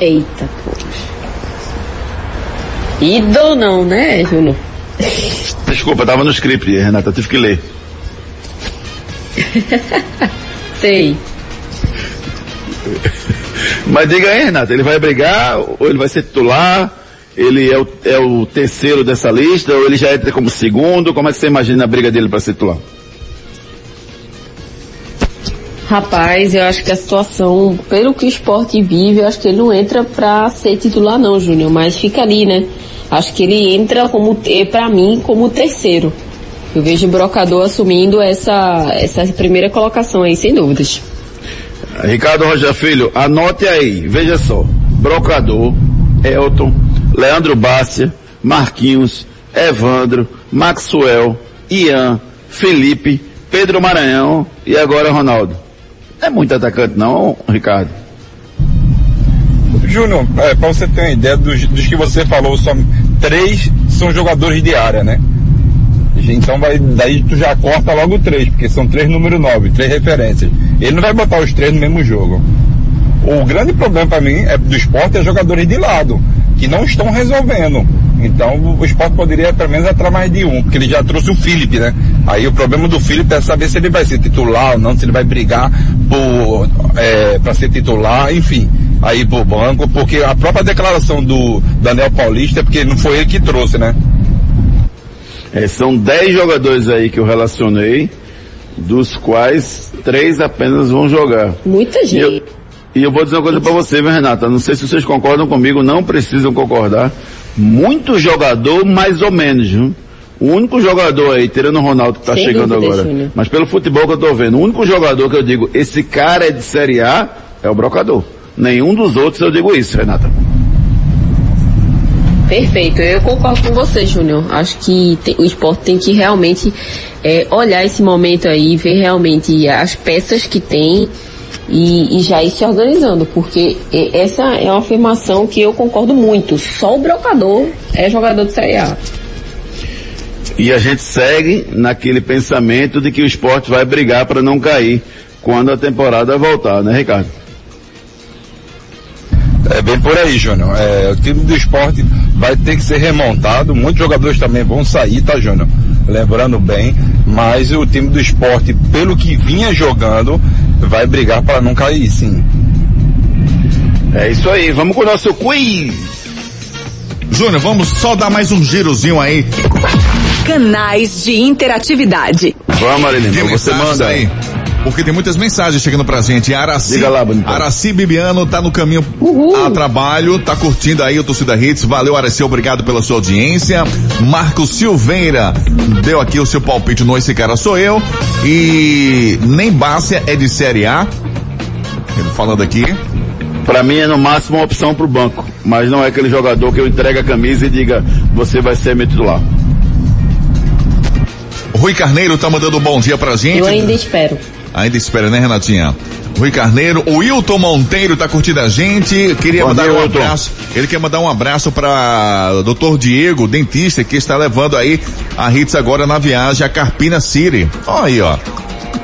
Eita, poxa. Ídolo não, né, Júnior? Desculpa, estava no script, Renata, tive que ler. Sei. Mas diga aí, Renata, ele vai brigar ou ele vai ser titular? Ele é o, é o terceiro dessa lista ou ele já entra como segundo? Como é que você imagina a briga dele para ser titular? Rapaz, eu acho que a situação, pelo que o esporte vive, eu acho que ele não entra pra ser titular não, Júnior, mas fica ali, né? Acho que ele entra como, pra mim, como terceiro. Eu vejo o Brocador assumindo essa, essa primeira colocação aí, sem dúvidas. Ricardo Rocha Filho, anote aí, veja só. Brocador, Elton, Leandro Bárcia, Marquinhos, Evandro, Maxwell, Ian, Felipe, Pedro Maranhão e agora Ronaldo. Não é muito atacante não, Ricardo? Júnior, é, para você ter uma ideia dos, dos que você falou, só três são jogadores de área, né? Então vai, daí tu já corta logo três, porque são três número nove, três referências. Ele não vai botar os três no mesmo jogo. O grande problema para mim é do esporte é jogadores de lado, que não estão resolvendo. Então o esporte poderia pelo menos entrar mais de um, porque ele já trouxe o Felipe, né? Aí o problema do Felipe é saber se ele vai ser titular ou não, se ele vai brigar por é, para ser titular, enfim. Aí pro banco, porque a própria declaração do Daniel Paulista é porque não foi ele que trouxe, né? É, são 10 jogadores aí que eu relacionei, dos quais três apenas vão jogar. Muita E eu, gente. E eu vou dizer uma coisa pra você, viu, Renata? Não sei se vocês concordam comigo, não precisam concordar. Muito jogador, mais ou menos, viu? O único jogador aí, tirando o Ronaldo que tá Sem chegando dúvida, agora, Júnior. mas pelo futebol que eu tô vendo, o único jogador que eu digo, esse cara é de Série A, é o Brocador. Nenhum dos outros eu digo isso, Renata. Perfeito, eu concordo com você, Júnior. Acho que tem- o esporte tem que realmente é, olhar esse momento aí, ver realmente as peças que tem e, e já ir se organizando, porque essa é uma afirmação que eu concordo muito. Só o brocador é jogador de Série A. E a gente segue naquele pensamento de que o esporte vai brigar para não cair quando a temporada voltar, né, Ricardo? É bem por aí, Júnior. É, o time do esporte vai ter que ser remontado. Muitos jogadores também vão sair, tá, Júnior? Lembrando bem, mas o time do esporte, pelo que vinha jogando, vai brigar para não cair, sim. É isso aí, vamos com o nosso quiz. Júnior, vamos só dar mais um girozinho aí. Canais de interatividade. Vamos, Arilino, de você manda. aí. Porque tem muitas mensagens chegando pra gente. Araci, Diga lá, bonitão. Araci Bibiano tá no caminho a trabalho, tá curtindo aí o Torcida Hits. Valeu, Araci, obrigado pela sua audiência. Marcos Silveira deu aqui o seu palpite no Esse Cara Sou Eu. E nem Bárcia é de Série A. Ele falando aqui. Pra mim é no máximo uma opção pro banco, mas não é aquele jogador que eu entregue a camisa e diga, você vai ser meu titular. Rui Carneiro tá mandando um bom dia pra gente. Eu ainda espero. Ainda espera, né, Renatinha? Rui Carneiro, o Wilton Monteiro tá curtindo a gente. Queria Bom mandar dia, um abraço. Ele quer mandar um abraço para Dr. Diego, dentista, que está levando aí a Hits agora na viagem a Carpina City. Ó aí, ó.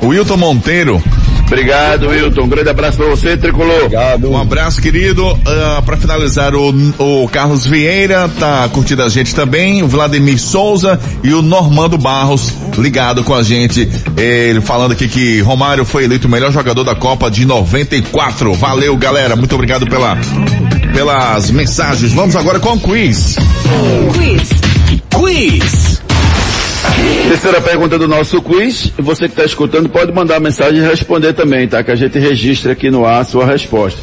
O Wilton Monteiro. Obrigado, Wilton. Um grande abraço pra você, Tricolor. Obrigado. Um abraço, querido. Ah, para finalizar, o, o Carlos Vieira tá curtindo a gente também. O Vladimir Souza e o Normando Barros ligado com a gente. Ele falando aqui que Romário foi eleito o melhor jogador da Copa de 94. Valeu, galera. Muito obrigado pela, pelas mensagens. Vamos agora com o quiz. Quiz. Quiz. Terceira pergunta do nosso quiz. Você que está escutando pode mandar mensagem e responder também, tá? Que a gente registra aqui no ar a sua resposta.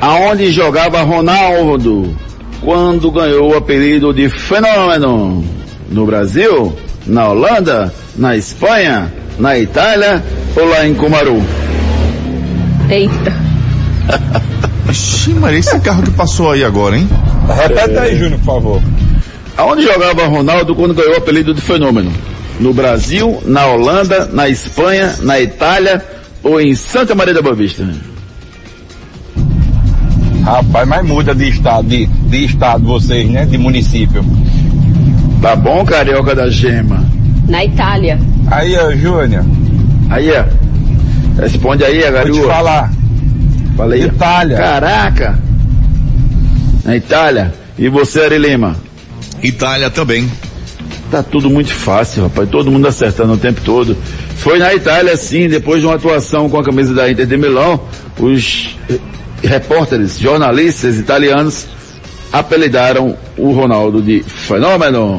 Aonde jogava Ronaldo quando ganhou o apelido de fenômeno? No Brasil? Na Holanda? Na Espanha? Na Itália? Ou lá em Cumaru? Eita. Ixi, Maria, esse carro que passou aí agora, hein? Repete aí, Júnior, por favor. Aonde jogava Ronaldo quando ganhou o apelido de fenômeno? No Brasil, na Holanda, na Espanha, na Itália ou em Santa Maria da Boa Vista? Rapaz, mas muda de estado, de, de estado vocês, né? De município. Tá bom, carioca da gema? Na Itália. Aí, ó, Júnior, Aí, ó. Responde aí, a vou te falar. Falei. Itália. Caraca. Na Itália. E você, Ari Lima? Itália também. Tá tudo muito fácil, rapaz. Todo mundo acertando o tempo todo. Foi na Itália, sim, depois de uma atuação com a camisa da Inter de Milão, os eh, repórteres, jornalistas italianos apelidaram o Ronaldo de fenômeno.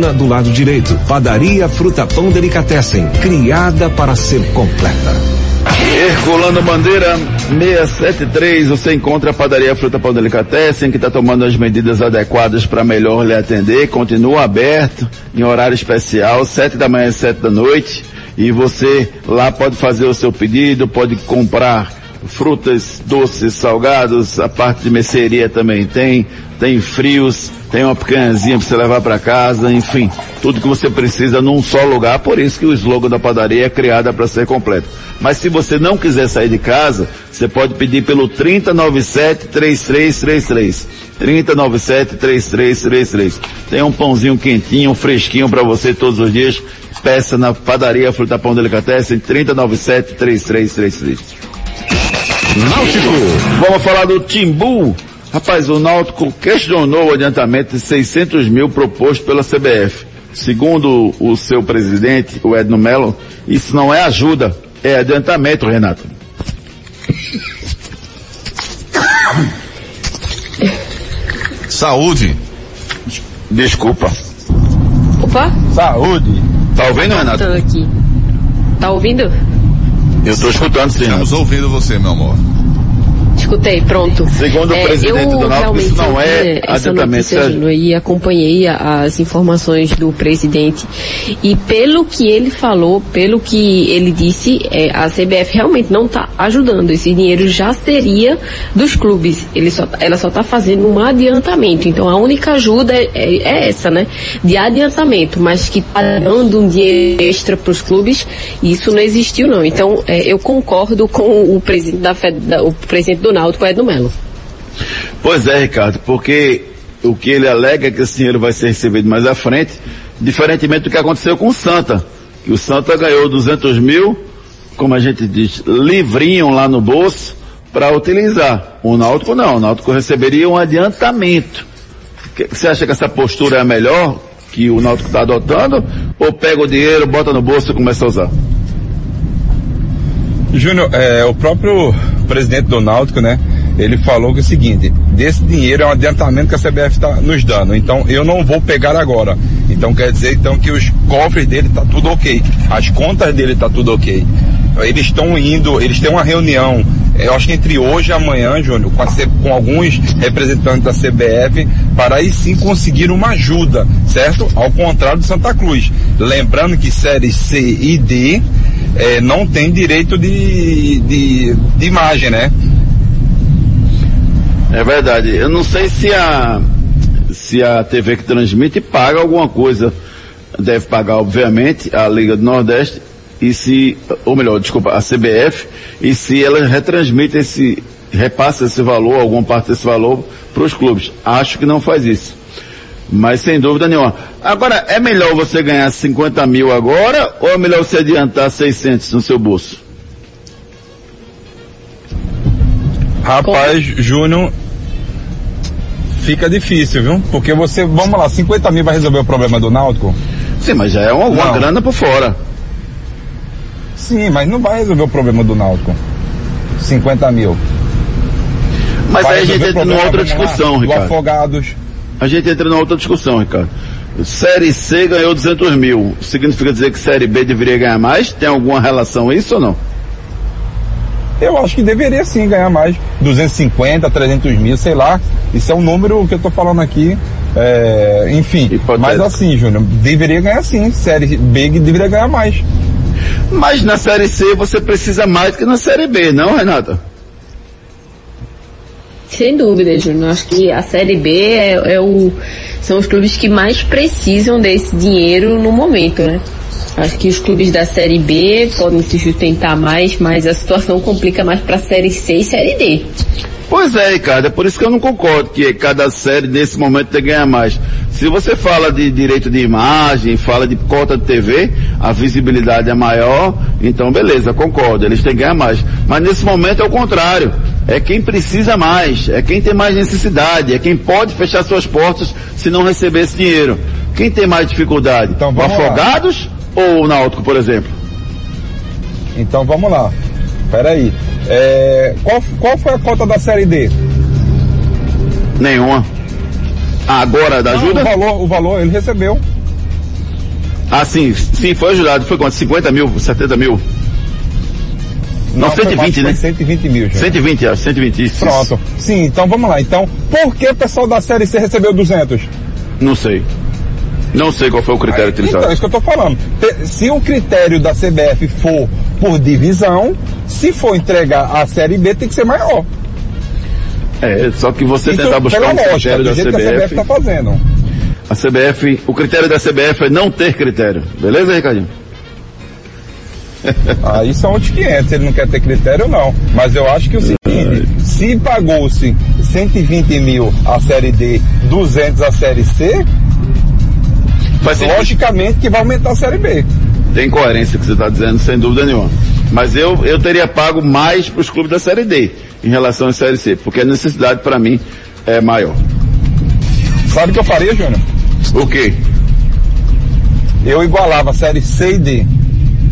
do lado direito. Padaria Fruta Pão Delicatessen, criada para ser completa. Herculano Bandeira 673, você encontra a padaria Fruta Pão Delicatessen, que está tomando as medidas adequadas para melhor lhe atender. Continua aberto em horário especial, sete da manhã e sete da noite. E você lá pode fazer o seu pedido, pode comprar frutas, doces, salgados, a parte de mercearia também tem, tem frios, tem uma picanhazinha para você levar para casa, enfim, tudo que você precisa num só lugar, por isso que o slogan da padaria é criada para ser completo. Mas se você não quiser sair de casa, você pode pedir pelo 3097-3333. 3097-3333. Tem um pãozinho quentinho, fresquinho para você todos os dias. Peça na padaria Fruta Pão Delicatessen 3097-3333. Náutico. Vamos falar do Timbu. Rapaz, o Náutico questionou o adiantamento de 600 mil proposto pela CBF. Segundo o seu presidente, o Edno Melo, isso não é ajuda, é adiantamento, Renato. Saúde. Desculpa. Opa, Saúde. Tá ouvindo, Renato? tô aqui. Tá ouvindo? Eu tô escutando, sim. Estamos ouvindo você, meu amor. Escutei, pronto. Segundo o É, presidente eu do Náutico, isso realmente não é essa adiantamento. Júnior, e acompanhei as informações do presidente. E pelo que ele falou, pelo que ele disse, é, a CBF realmente não está ajudando. Esse dinheiro já seria dos clubes. Ele só, ela só está fazendo um adiantamento. Então a única ajuda é, é- é essa, né? De adiantamento, mas que está dando um dinheiro extra para os clubes, isso não existiu não. Então é, eu concordo com o presidente da, Fed- da- o presidente do Náutico, Edno Melo. Pois é, Ricardo, porque o que ele alega é que esse dinheiro vai ser recebido mais à frente, diferentemente do que aconteceu com o Santa. Que o Santa ganhou 200 mil, como a gente diz, livrinho lá no bolso para utilizar. O Náutico não, o Náutico receberia um adiantamento. Que- Você acha que essa postura é a melhor que o Náutico está adotando? Ou pega o dinheiro, bota no bolso e começa a usar? Júnior, é, o próprio presidente do Náutico, né? Ele falou que é o seguinte, desse dinheiro é um adiantamento que a CBF está nos dando, então eu não vou pegar agora. Então quer dizer então que os cofres dele tá tudo ok, as contas dele tá tudo ok. Eles estão indo, eles têm uma reunião, eu acho que entre hoje e amanhã, Júnior, com, com alguns representantes da CBF, para aí sim conseguir uma ajuda, certo? Ao contrário do Santa Cruz. Lembrando que série C e D eh, não tem direito de, de, de imagem, né? É verdade. Eu não sei se a se a TV que transmite paga alguma coisa. Deve pagar, obviamente, a Liga do Nordeste e se, ou melhor, desculpa, a CBF, e se ela retransmite esse, repassa esse valor, alguma parte desse valor para os clubes. Acho que não faz isso. Mas sem dúvida nenhuma. Agora, é melhor você ganhar 50 mil agora ou é melhor você adiantar 600 no seu bolso? Rapaz, Júnior, fica difícil, viu? Porque você, vamos lá, 50 mil vai resolver o problema do Náutico? Sim, mas já é uma, uma grana por fora. Sim, mas não vai resolver o problema do Náutico. 50 mil. Mas Vai aí a gente entra numa outra lá, discussão, do Ricardo. Afogados. A gente entra numa outra discussão, Ricardo. Série C ganhou 200 mil. Significa dizer que Série B deveria ganhar mais? Tem alguma relação isso ou não? Eu acho que deveria sim ganhar mais. 250, 300 mil, sei lá. Isso é um número que eu tô falando aqui. é, enfim, mas assim, Júnior, deveria ganhar sim. Série B deveria ganhar mais. Mas na Série C você precisa mais do que na Série B, não, Renata? Sem dúvida, Júnior. Acho que a Série B é, é o, são os clubes que mais precisam desse dinheiro no momento, né? Acho que os clubes da Série B podem se sustentar mais, mas a situação complica mais para a Série C e Série D. Pois é, Ricardo, é por isso que eu não concordo que cada série nesse momento tem que ganhar mais. Se você fala de direito de imagem, fala de cota de TV, a visibilidade é maior, então beleza, concordo, eles têm que ganhar mais. Mas nesse momento é o contrário. É quem precisa mais, é quem tem mais necessidade, é quem pode fechar suas portas se não receber esse dinheiro. Quem tem mais dificuldade? o vamos lá. Afogados ou o Náutico, por exemplo? Então vamos lá. Peraí. É, qual, qual foi a cota da Série D? Nenhuma. Agora da Não, ajuda? O valor, o valor ele recebeu. Ah, sim, sim, foi ajudado. Foi quanto? 50 mil, 70 mil? Não, foi 120, mais, né? foi 120 mil, gente. 120, acho, 120, isso. Pronto. Sim, então vamos lá. Então, por que o pessoal da Série C recebeu 200? Não sei. Não sei qual foi o critério utilizado. Então, é isso que eu tô falando. Se o critério da CBF for por divisão, se for entregar a Série B, tem que ser maior. É, só que você Isso tentar buscar pela um critério do da jeito que a CBF CBF. tá fazendo. A CBF, o critério da CBF é não ter critério. Beleza, Ricardinho? Aí são outros 500, ele não quer ter critério não. Mas eu acho que é o seguinte, se pagou-se 120 mil a Série D, 200 a Série C, logicamente que vai aumentar a Série B. Tem coerência que você está dizendo, sem dúvida nenhuma. Mas eu, eu teria pago mais para os clubes da Série D em relação à Série C, porque a necessidade para mim é maior. Sabe o que eu faria, Júnior? O quê? Eu igualava a Série C e D.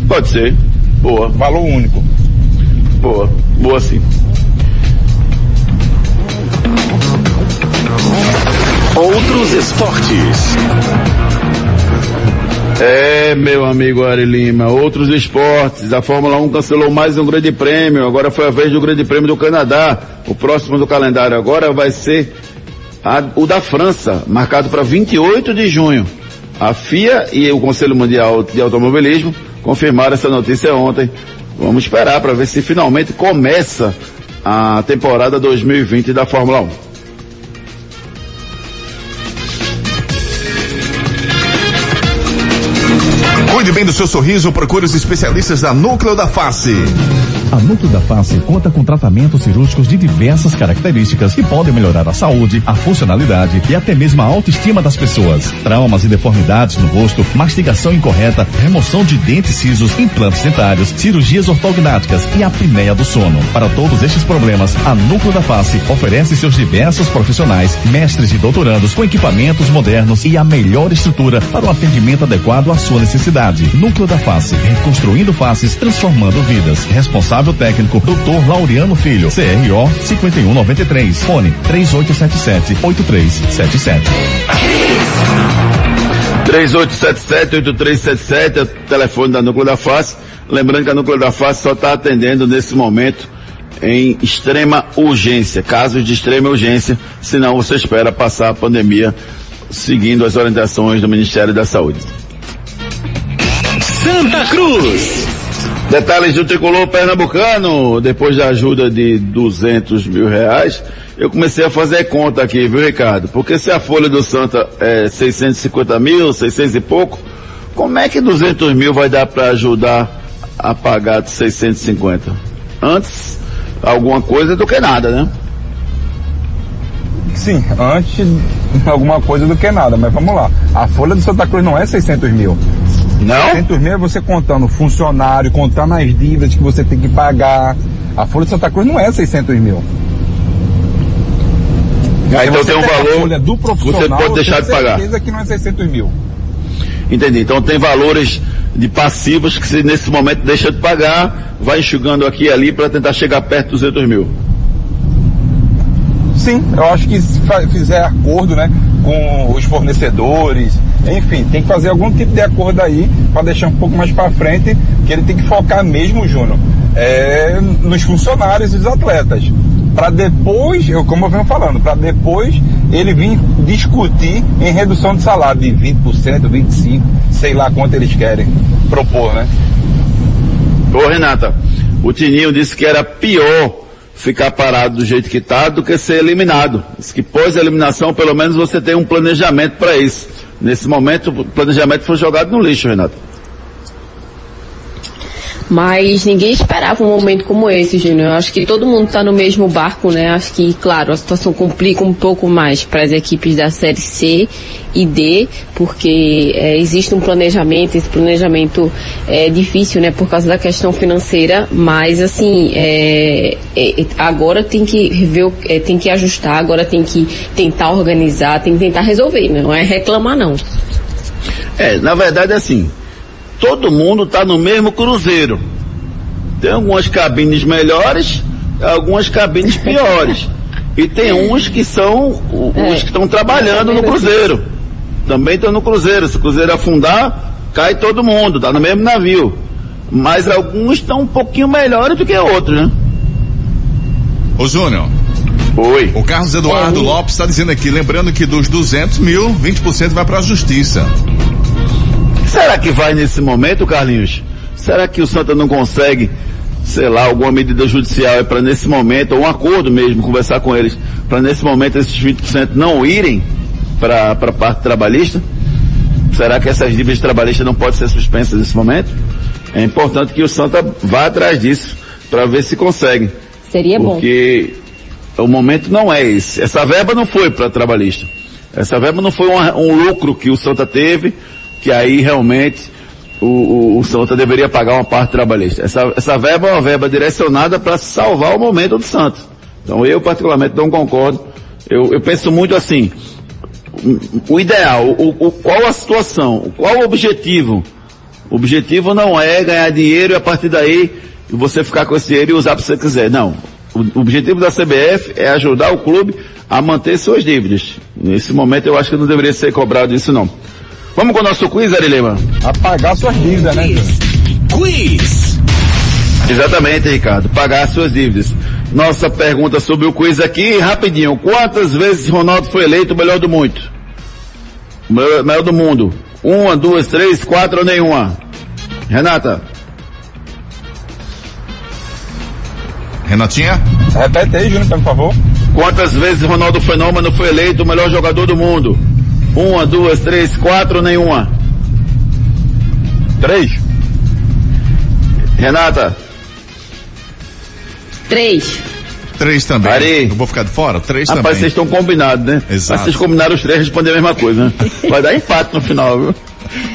Pode ser. Boa. Valor único. Boa. Boa sim. Outros esportes. É, meu amigo Ari Lima, outros esportes. A Fórmula 1 cancelou mais um grande prêmio. Agora foi a vez do grande prêmio do Canadá. O próximo do calendário agora vai ser a, o da França, marcado para 28 de junho. A FIA e o Conselho Mundial de Automobilismo confirmaram essa notícia ontem. Vamos esperar para ver se finalmente começa a temporada 2020 da Fórmula 1. Do seu sorriso, procure os especialistas da Núcleo da Face. A Núcleo da Face conta com tratamentos cirúrgicos de diversas características que podem melhorar a saúde, a funcionalidade e até mesmo a autoestima das pessoas. Traumas e deformidades no rosto, mastigação incorreta, remoção de dentes cisos, implantes dentários, cirurgias ortognáticas e apneia do sono. Para todos estes problemas, a Núcleo da Face oferece seus diversos profissionais, mestres e doutorandos com equipamentos modernos e a melhor estrutura para o atendimento adequado à sua necessidade. Núcleo da Face, reconstruindo faces, transformando vidas. Responsável técnico, Dr. Laureano Filho, CRO 5193, fone 3877-8377. 3877-8377 é o telefone da Núcleo da Face. Lembrando que a Núcleo da Face só está atendendo nesse momento em extrema urgência, casos de extrema urgência, senão você espera passar a pandemia seguindo as orientações do Ministério da Saúde. Santa Cruz. Detalhes do tricolor pernambucano, depois da ajuda de 200 mil reais, eu comecei a fazer conta aqui, viu Ricardo? Porque se a folha do Santa é 650 mil, 600 e pouco, como é que 200 mil vai dar para ajudar a pagar de 650? Antes, alguma coisa do que nada, né? Sim, antes alguma coisa do que nada, mas vamos lá. A folha do Santa Cruz não é 600 mil. Não? 600 mil é você contando funcionário, contando as dívidas que você tem que pagar. A folha de Santa Cruz não é 600 mil. Ah, então você tem um pega a valor, folha do profissional, você pode deixar de pagar. certeza que não é 600 mil. Entendi. Então tem valores de passivos que se nesse momento deixa de pagar, vai enxugando aqui e ali para tentar chegar perto dos 200 mil. Sim, eu acho que se fizer acordo, né, com os fornecedores, enfim, tem que fazer algum tipo de acordo aí para deixar um pouco mais para frente, que ele tem que focar mesmo, Júnior, é, nos funcionários e os atletas. Para depois, eu, como eu venho falando, para depois ele vir discutir em redução de salário de 20%, 25%, sei lá quanto eles querem propor, né? Ô Renata, o Tininho disse que era pior ficar parado do jeito que está do que ser eliminado. Diz que pós a eliminação, pelo menos você tem um planejamento para isso. Nesse momento, o planejamento foi jogado no lixo, Renata. Mas ninguém esperava um momento como esse, Júnior. Acho que todo mundo está no mesmo barco, né? Acho que, claro, a situação complica um pouco mais para as equipes da Série C e D, porque é, existe um planejamento, esse planejamento é difícil, né? Por causa da questão financeira, mas assim, é, é, agora tem que ver, o- é, tem que ajustar, agora tem que tentar organizar, tem que tentar resolver, né? não é reclamar não. É, na verdade é assim, todo mundo está no mesmo cruzeiro. Tem algumas cabines melhores, algumas cabines piores. E tem uns que são os É. que estão trabalhando no cruzeiro. Também estão no cruzeiro. Se o cruzeiro afundar, cai todo mundo, tá no mesmo navio. Mas alguns estão um pouquinho melhores do que outros, né? Ô Júnior. Oi. O Carlos Eduardo Lopes está dizendo aqui, lembrando que dos 200 mil, 20% vai para a justiça. Será que vai nesse momento, Carlinhos? Será que o Santa não consegue, sei lá, alguma medida judicial para nesse momento, ou um acordo mesmo, conversar com eles, para nesse momento esses 20% não irem para a parte trabalhista? Será que essas dívidas trabalhistas não podem ser suspensas nesse momento? É importante que o Santa vá atrás disso, para ver se consegue. Seria bom. Porque o momento não é esse. Essa verba não foi para trabalhista. Essa verba não foi um, um lucro que o Santa teve, que aí realmente o, o, o Santa deveria pagar uma parte trabalhista. Essa, essa verba é uma verba direcionada para salvar o momento do Santos. Então eu particularmente não concordo. Eu, eu penso muito assim, o, ideal, o, o, qual a situação, qual o objetivo? O objetivo não é ganhar dinheiro e a partir daí você ficar com esse dinheiro e usar para você quiser. Não. O objetivo da CBF é ajudar o clube a manter suas dívidas. Nesse momento eu acho que não deveria ser cobrado isso não. Vamos com o nosso quiz, Ari Lima? A pagar suas dívidas, né? Quiz! Exatamente, Ricardo. Pagar suas dívidas. Nossa pergunta sobre o quiz aqui, rapidinho. Quantas vezes Ronaldo foi eleito o melhor do mundo? O melhor, melhor do mundo? Uma, duas, três, quatro ou nenhuma? Renata? Renatinha? Repete aí, Júnior, por favor. Quantas vezes Ronaldo Fenômeno foi eleito o melhor jogador do mundo? Uma, duas, três, quatro ou nenhuma? Três. Renata? Três. Três também. Ari. Eu vou ficar de fora? Três Rapaz, também. vocês estão combinados, né? Exato. Mas vocês combinaram os três responder a mesma coisa, né? Vai dar empate no final, viu?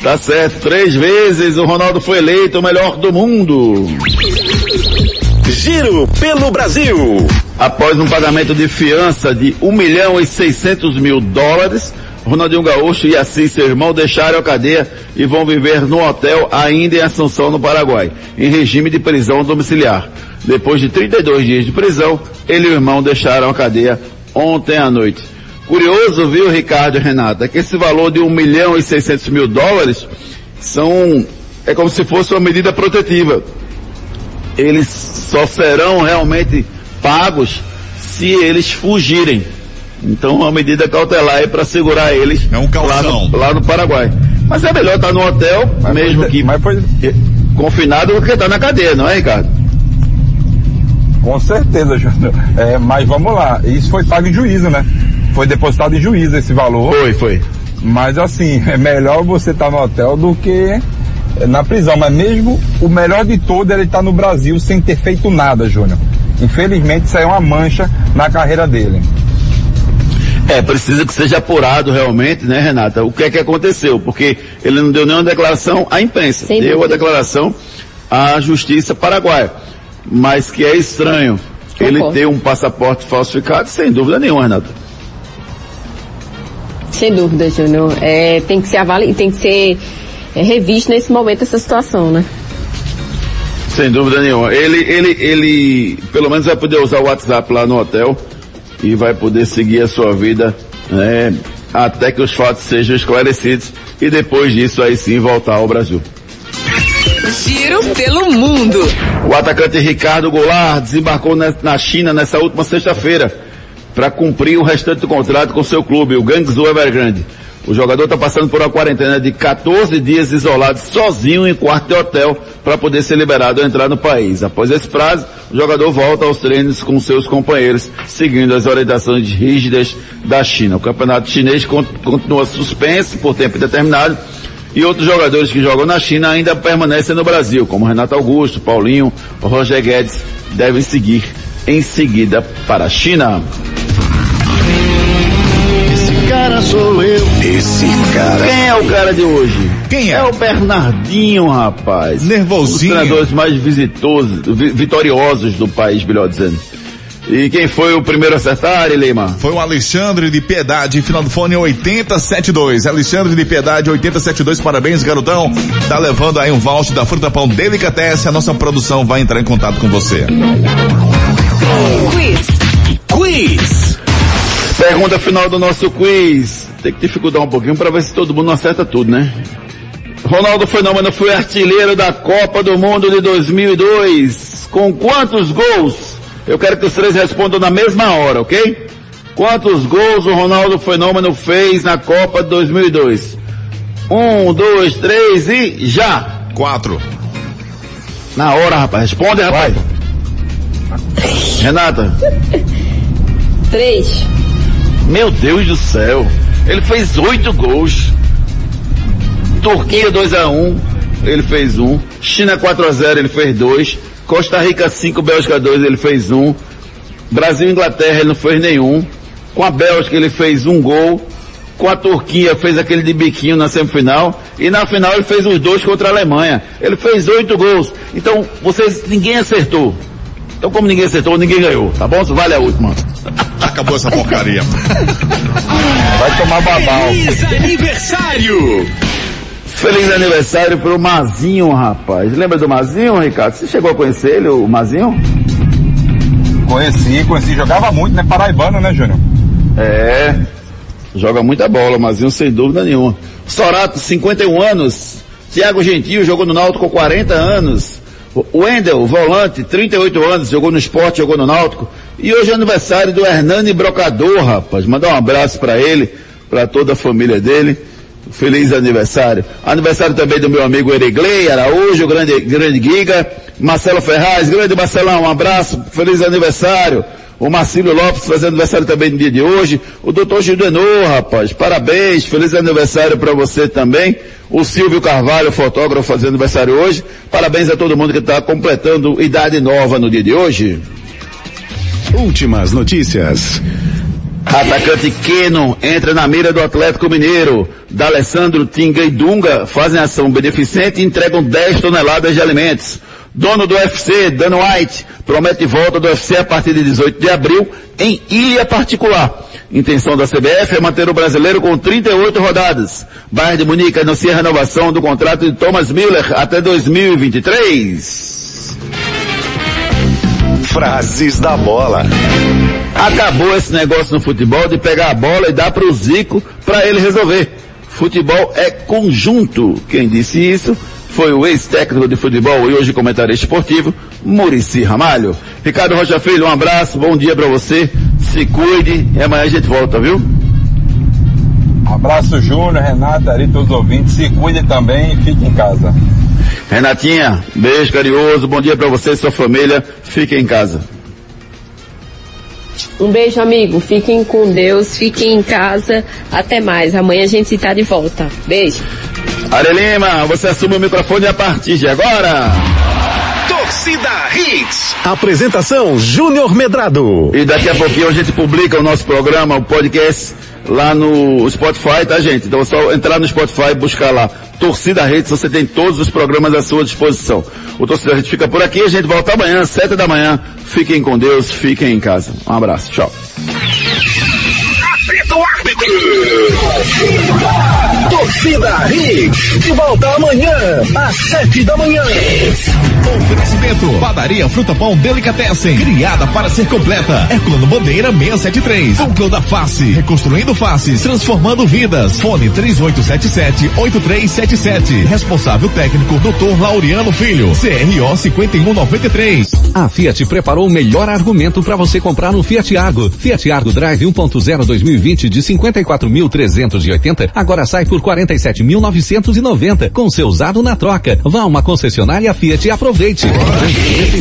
Tá certo. Três vezes o Ronaldo foi eleito o melhor do mundo. Giro pelo Brasil. Após um pagamento de fiança de 1 milhão e 600 mil dólares, Ronaldinho Gaúcho e assim seu irmão deixaram a cadeia e vão viver no hotel ainda em Assunção, no Paraguai, em regime de prisão domiciliar. Depois de 32 dias de prisão, ele e o irmão deixaram a cadeia ontem à noite. Curioso, viu, Ricardo e Renata, que esse valor de 1 milhão e 600 mil dólares são, é como se fosse uma medida protetiva eles só serão realmente pagos se eles fugirem. Então uma medida cautelar aí para segurar eles É um lá, no, lá no Paraguai. Mas é melhor estar no hotel, mesmo que Mas foi, confinado, do que estar na cadeia, não é, Ricardo? com certeza, Júnior. É, mas vamos lá. Isso foi pago em juízo, né? Foi depositado em juízo esse valor. Foi, foi. Mas assim, é melhor você estar no hotel do que na prisão. Mas mesmo o melhor de todo é ele estar no Brasil sem ter feito nada, Júnior. Infelizmente isso aí é uma mancha na carreira dele. É, precisa que seja apurado realmente, né, Renata, o que é que aconteceu, porque ele não deu nenhuma declaração à imprensa, Sem deu a dúvida. declaração à justiça paraguaia. Mas que é estranho ele Concordo. ter um passaporte falsificado, sem dúvida nenhuma, Renata. Sem dúvida, Júnior. É, tem que ser avali... tem que ser é, revisto nesse momento essa situação, né? Sem dúvida nenhuma. Ele, ele, ele, pelo menos vai poder usar o WhatsApp lá no hotel e vai poder seguir a sua vida, né, até que os fatos sejam esclarecidos e depois disso aí sim voltar ao Brasil. Giro pelo mundo. O atacante Ricardo Goulart desembarcou na na China nessa última sexta-feira para cumprir o restante do contrato com seu clube, o Guangzhou Evergrande. O jogador está passando por uma quarentena de 14 dias isolado sozinho em quarto de hotel para poder ser liberado a entrar no país. Após esse prazo, o jogador volta aos treinos com seus companheiros, seguindo as orientações rígidas da China. O campeonato chinês con- continua suspenso por tempo indeterminado e outros jogadores que jogam na China ainda permanecem no Brasil, como Renato Augusto, Paulinho, Roger Guedes, devem seguir em seguida para a China. Esse cara sou eu. Esse cara. Quem é o cara de hoje? Quem é? É o Bernardinho, rapaz. Nervosinho. Um dos treinadores mais visitosos, vi- vitoriosos do país, melhor dizendo. E quem foi o primeiro a acertar, Lima? Foi o Alexandre de Piedade, final do fone 8072. Alexandre de Piedade 8072, parabéns, garotão. Tá levando aí um voucher da Fruta Pão Delicatessen. A nossa produção vai entrar em contato com você. Quiz. Quiz. Pergunta final do nosso quiz. Tem que dificultar um pouquinho para ver se todo mundo acerta tudo, né? Ronaldo Fenômeno foi artilheiro da Copa do Mundo de 2002. Com quantos gols? Eu quero que os três respondam na mesma hora, ok? Quantos gols o Ronaldo Fenômeno fez na Copa de 2002? Um, dois, três e já! Quatro. Na hora, rapaz. Responde, rapaz. Renata. Três. Meu Deus do céu. Ele fez oito gols. Turquia 2x1, ele fez um. China 4x0, ele fez dois. Costa Rica 5, Bélgica 2, ele fez um. Brasil e Inglaterra, ele não fez nenhum. Com a Bélgica, ele fez um gol. com a Turquia fez aquele de biquinho na semifinal e na final ele fez os dois contra a Alemanha. Ele fez oito gols. Então, vocês, ninguém acertou. Então, como ninguém acertou, ninguém ganhou, tá bom? Vale a última. Acabou essa porcaria. Vai tomar babau. Feliz aniversário! Feliz aniversário pro Mazinho, rapaz. Lembra do Mazinho, Ricardo? Você chegou a conhecer ele, o Mazinho? Conheci, conheci. Jogava muito, né? Paraibano, né, Júnior? É. Joga muita bola, o Mazinho sem dúvida nenhuma. Sorato, 51 anos. Tiago Gentil jogou no Náutico com 40 anos. Wendel, volante, 38 anos, jogou no esporte, jogou no Náutico. E hoje é aniversário do Hernani Brocador, rapaz. Mandar um abraço para ele, para toda a família dele. Feliz aniversário. Aniversário também do meu amigo Erigley Araújo, grande, grande Giga. Marcelo Ferraz, grande Marcelão, um abraço. Feliz aniversário. O Marcílio Lopes fazendo aniversário também no dia de hoje. O doutor Gildenor, rapaz, parabéns, feliz aniversário para você também. O Silvio Carvalho, fotógrafo, fazendo aniversário hoje. Parabéns a todo mundo que está completando idade nova no dia de hoje. Últimas notícias. Atacante Keno entra na mira do Atlético Mineiro. D'Alessandro Tinga e Dunga fazem ação beneficente e entregam 10 toneladas de alimentos. Dono do UFC, Dan White, promete volta do UFC a partir de 18 de abril em ilha particular. Intenção da CBF é manter o brasileiro com 38 rodadas. Bayern de Munique anuncia a renovação do contrato de Thomas Müller até 2023. Frases da bola. Acabou esse negócio no futebol de pegar a bola e dar para o Zico para ele resolver. Futebol é conjunto. Quem disse isso foi o ex-técnico de futebol e hoje comentarista esportivo, Murici Ramalho. Ricardo Rocha Filho, um abraço, bom dia para você, se cuide e amanhã a gente volta, viu? Abraço Júnior, Renata, Ari, todos os ouvintes. Se cuide também e fique em casa. Renatinha, beijo carinhoso, bom dia para você e sua família, fique em casa. Um beijo, amigo. Fiquem com Deus, fiquem em casa. Até mais. Amanhã a gente está de volta. Beijo. Ari Lima, você assume o microfone a partir de agora. Torcida Hits. Apresentação Júnior Medrado. E daqui a pouquinho a gente publica o nosso programa, o podcast, lá no Spotify, tá gente? Então é só entrar no Spotify e buscar lá. Torcida Redes, você tem todos os programas à sua disposição. O Torcida Redes fica por aqui, a gente volta amanhã, sete da manhã. Fiquem com Deus, fiquem em casa. Um abraço, tchau. Torcida Hits. De volta amanhã, às sete da manhã. Oferecimento. Padaria Fruta Pão Delicatessen. Criada para ser completa. Herculano Bandeira 673. Núcleo da Face. Reconstruindo faces. Transformando vidas. Fone 3877-8377. Responsável técnico Dr. Laureano Filho. CRO 5193. A Fiat preparou o melhor argumento para você comprar no Fiat Argo. Fiat Argo Drive 1.0 2020 de 54.380 agora sai por 47.990 com seu usado na troca. Vá a uma concessionária Fiat e aproveite.